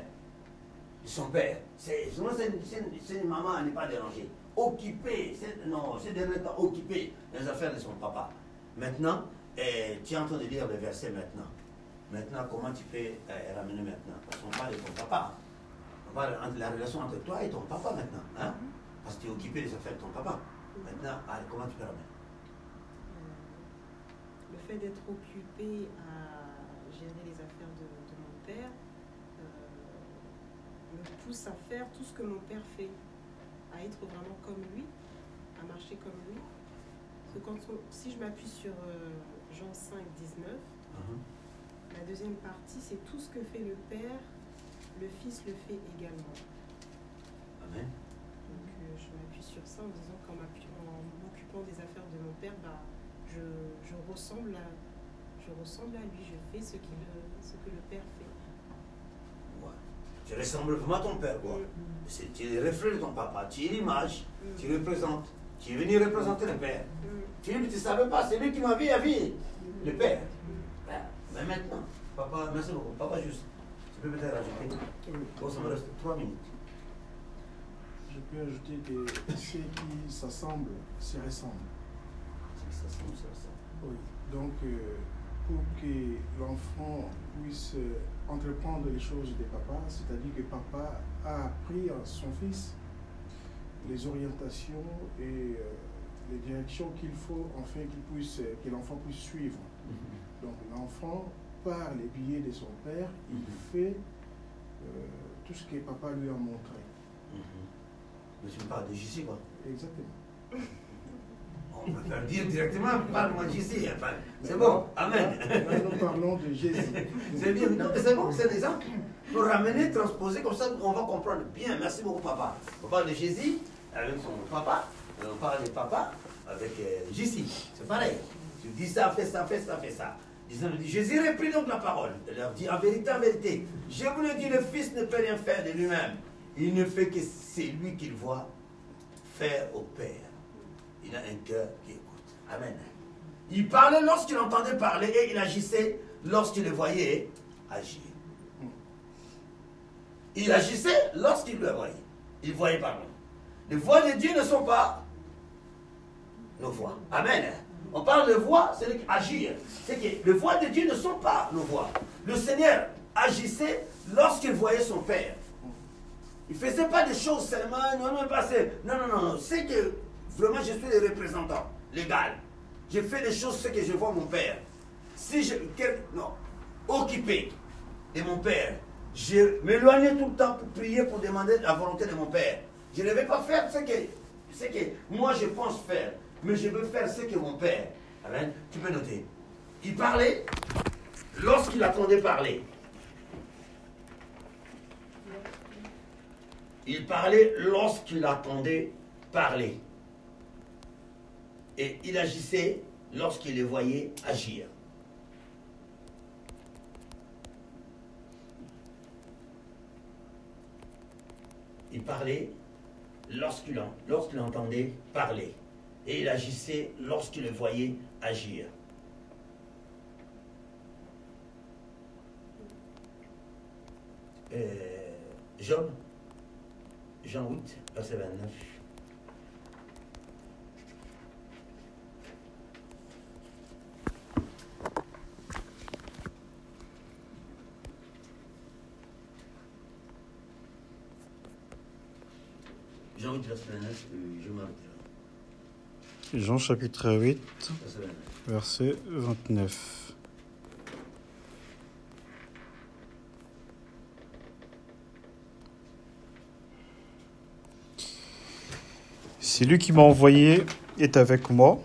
de son père. C'est une, maman, elle n'est pas dérangée. Occupé, non, c'est dernier temps occupé des affaires de son papa. Maintenant, eh, tu es en train de lire le verset maintenant. Maintenant, comment tu peux eh, ramener maintenant? Parce qu'on parle de ton papa. On parle entre la relation entre toi et ton papa maintenant. Hein? Parce que tu es occupé des affaires de ton papa. Maintenant, allez, comment tu peux ramener? Euh, le fait d'être occupé à gérer les affaires de, de mon père euh, me pousse à faire tout ce que mon père fait, à être vraiment comme lui, à marcher comme lui. Parce que quand on- si je m'appuie sur euh, Jean 5, 19, la deuxième partie, c'est tout ce que fait le père, le fils le fait également. Amen. Donc euh, je m'appuie sur ça en disant qu'en en m'occupant des affaires de mon père, bah, je, je ressemble à je ressemble à lui, je fais ce, qu'il, ce que le père fait. Ouais. Tu ressembles vraiment à ton père, quoi. Mm. C'est- Tu es le reflet de ton papa, tu es l'image, Mm. tu représentes. Tu es venu représenter le père. Mm. Philippe, tu ne savais pas, c'est lui qui m'a vu à vie, Mm. le père. Ben, Mais maintenant, papa, merci beaucoup. Papa, juste, tu peux peut-être rajouter. Bon, ça me reste trois minutes. Je peux ajouter que ceux qui s'assemblent se ressemblent. C'est ça, ça, ça, ça. Oui. Donc, euh, pour que l'enfant puisse entreprendre les choses de papa, c'est-à-dire que papa a appris à son fils les orientations et euh, les directions qu'il faut afin qu'il puisse, que l'enfant puisse suivre. Donc, l'enfant, par les billets de son père, il Mhm. fait euh, tout ce que papa lui a montré. Mhm. Mais tu me parles de JC, quoi. Exactement. On peut faire dire directement, parle-moi de JC. Enfin, c'est bon, Amen. Là, nous parlons de Jésus. C'est bien, non, mais c'est bon, c'est l'exemple. Pour ramener, transposer, comme ça, on va comprendre. Bien, merci beaucoup, papa. On parle de Jésus avec son papa, on parle de papa avec euh, Jésus. C'est pareil. Tu dis ça, fais ça, fais ça, fais ça. Jésus reprit donc la parole. Il leur dit, en vérité, en vérité, je vous le dis, le Fils ne peut rien faire de lui-même. Il ne fait que c'est lui qu'il voit faire au Père. Il a un cœur qui écoute. Amen. Il parlait lorsqu'il entendait parler et il agissait lorsqu'il le voyait agir. Il agissait lorsqu'il le voyait. Il voyait parler. Les voix de Dieu ne sont pas nos voix. Amen. On parle de voix, c'est agir. C'est que les voix de Dieu ne sont pas nos voix. Le Seigneur agissait lorsqu'il voyait son Père. Il ne faisait pas des choses seulement, non, non, pas c'est- Non, non, non. C'est que vraiment je suis le représentant légal. Je fais des choses, ce que je vois mon Père. Si je. non. Occupé de mon Père. Je m'éloignais tout le temps pour prier, pour demander la volonté de mon Père. Je ne vais pas faire ce que, ce que moi je pense faire, mais je veux faire ce que mon Père. Amen. Tu peux noter. Il parlait lorsqu'il attendait parler. Il parlait lorsqu'il attendait parler. Et il agissait lorsqu'il les voyait agir. Il parlait lorsqu'il en- lorsqu'il entendait parler. Et il agissait lorsqu'il le voyait agir. Euh, Job, Jean 8, verset 29. Jean 8, verset 29, je m'arrête là. Jean chapitre 8, Verset 29. verset 29. Celui qui m'a envoyé est avec moi.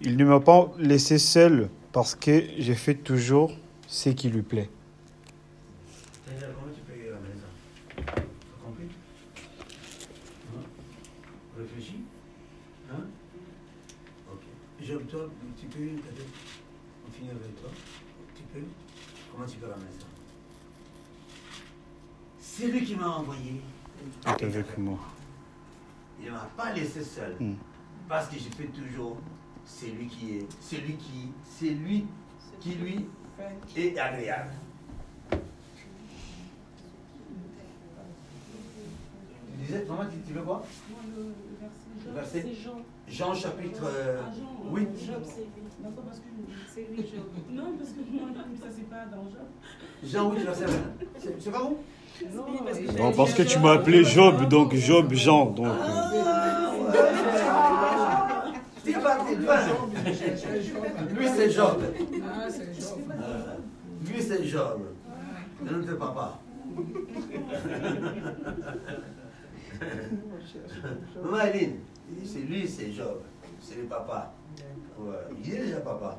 Il ne m'a pas laissé seul parce que j'ai fait toujours ce qui lui plaît. Daniel, comment tu peux ramener ça Hein Toi, tu peux, peut-être, on finit avec toi. Tu peux Comment tu peux ramener ça C'est lui qui m'a envoyé. est avec moi. Il ne m'a pas laissé seul. Hmm. Parce que je fais toujours celui qui est, celui qui, c'est lui qui lui est agréable. Tu disais, maman, tu, tu veux quoi? Verset, verset Job, c'est Jean. Jean chapitre euh, Ah, Jean, oui. Job, c'est lui. Parce que C'est lui, Job. non, parce que moi, ça c'est pas dans Job. Jean 8, verset 20. C'est c'est pas vous Non, parce que Non, parce que tu m'as appelé Job, donc Job, Jean. Donc, euh, Tu vas, tu vas. Lui, c'est Job. Ah, c'est Job. Euh, Lui, c'est Job. C'est notre papa. Maman Aline, il dit, c'est lui, c'est Job. C'est le papa. Ouais, il est déjà papa.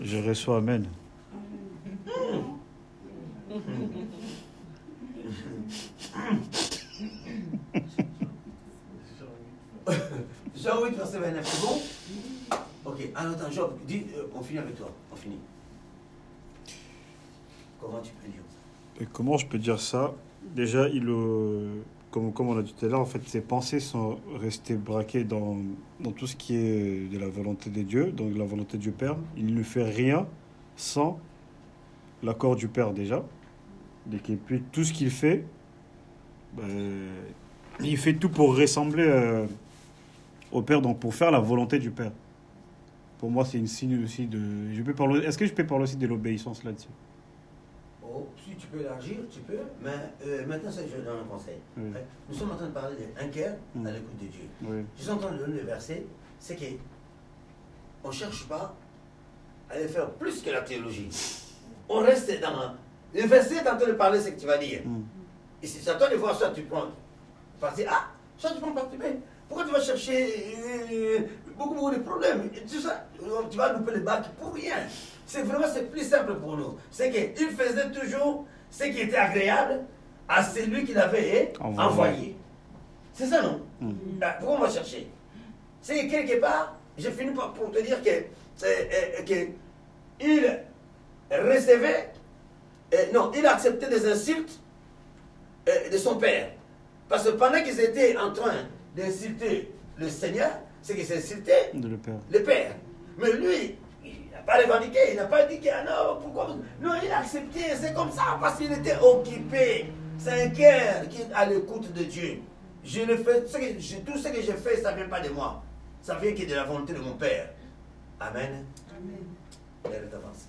je reçois Amen. Jean 8, verset 29, c'est bon? Ok, alors attends, Job, dis, euh, on finit avec toi. On finit. Comment tu peux dire ça? Et comment je peux dire ça? Déjà, il, euh, comme, on a dit tout à l'heure, en fait, ses pensées sont restées braquées dans, tout ce qui est de la volonté de Dieu, donc la volonté Dieu Père. Il ne fait rien sans l'accord du Père déjà. Et puis tout ce qu'il fait, ben, il fait tout pour ressembler euh, au Père, donc pour faire la volonté du Père. Pour moi, c'est une signe aussi de. Est-ce que je peux parler aussi de l'obéissance là-dessus? Oh, si tu peux élargir, tu peux. Mais euh, maintenant, ça, je donne un conseil. Oui. Ouais. Nous sommes en train de parler d'un cœur à l'écoute de Dieu. Oui. Je suis en train de donner le verset, c'est que on ne cherche pas à aller faire plus que la théologie. On reste dans... Le verset est en train de parler ce que tu vas dire. Mm. Et c'est à toi de voir, soit tu prends parti A, soit tu prends parti B. Pourquoi tu vas chercher euh, beaucoup, beaucoup de problèmes? Et tout ça, tu vas louper le bac pour rien. C'est vraiment c'est plus simple pour nous. C'est qu'il faisait toujours ce qui était agréable à celui qu'il avait Envoyé. envoyé. C'est ça, non? Mm. Ben, Pourquoi on va chercher? C'est que quelque part, j'ai fini par pour te dire que, euh, euh, que il recevait, euh, non, il acceptait des insultes euh, de son père. Parce que pendant qu'ils étaient en train d'insulter le Seigneur, c'est qu'ils insultaient le Père. le père. Mais lui, pas revendiqué, il n'a pas dit que ah non, pourquoi Non, il a accepté, c'est comme ça, parce qu'il était occupé. C'est un cœur qui est à l'écoute de Dieu. Je le fais, ce que- je- tout ce que je fais, ça ne vient pas de moi. Ça vient que de la volonté de mon Père. Amen. Amen. Père, d'avancer,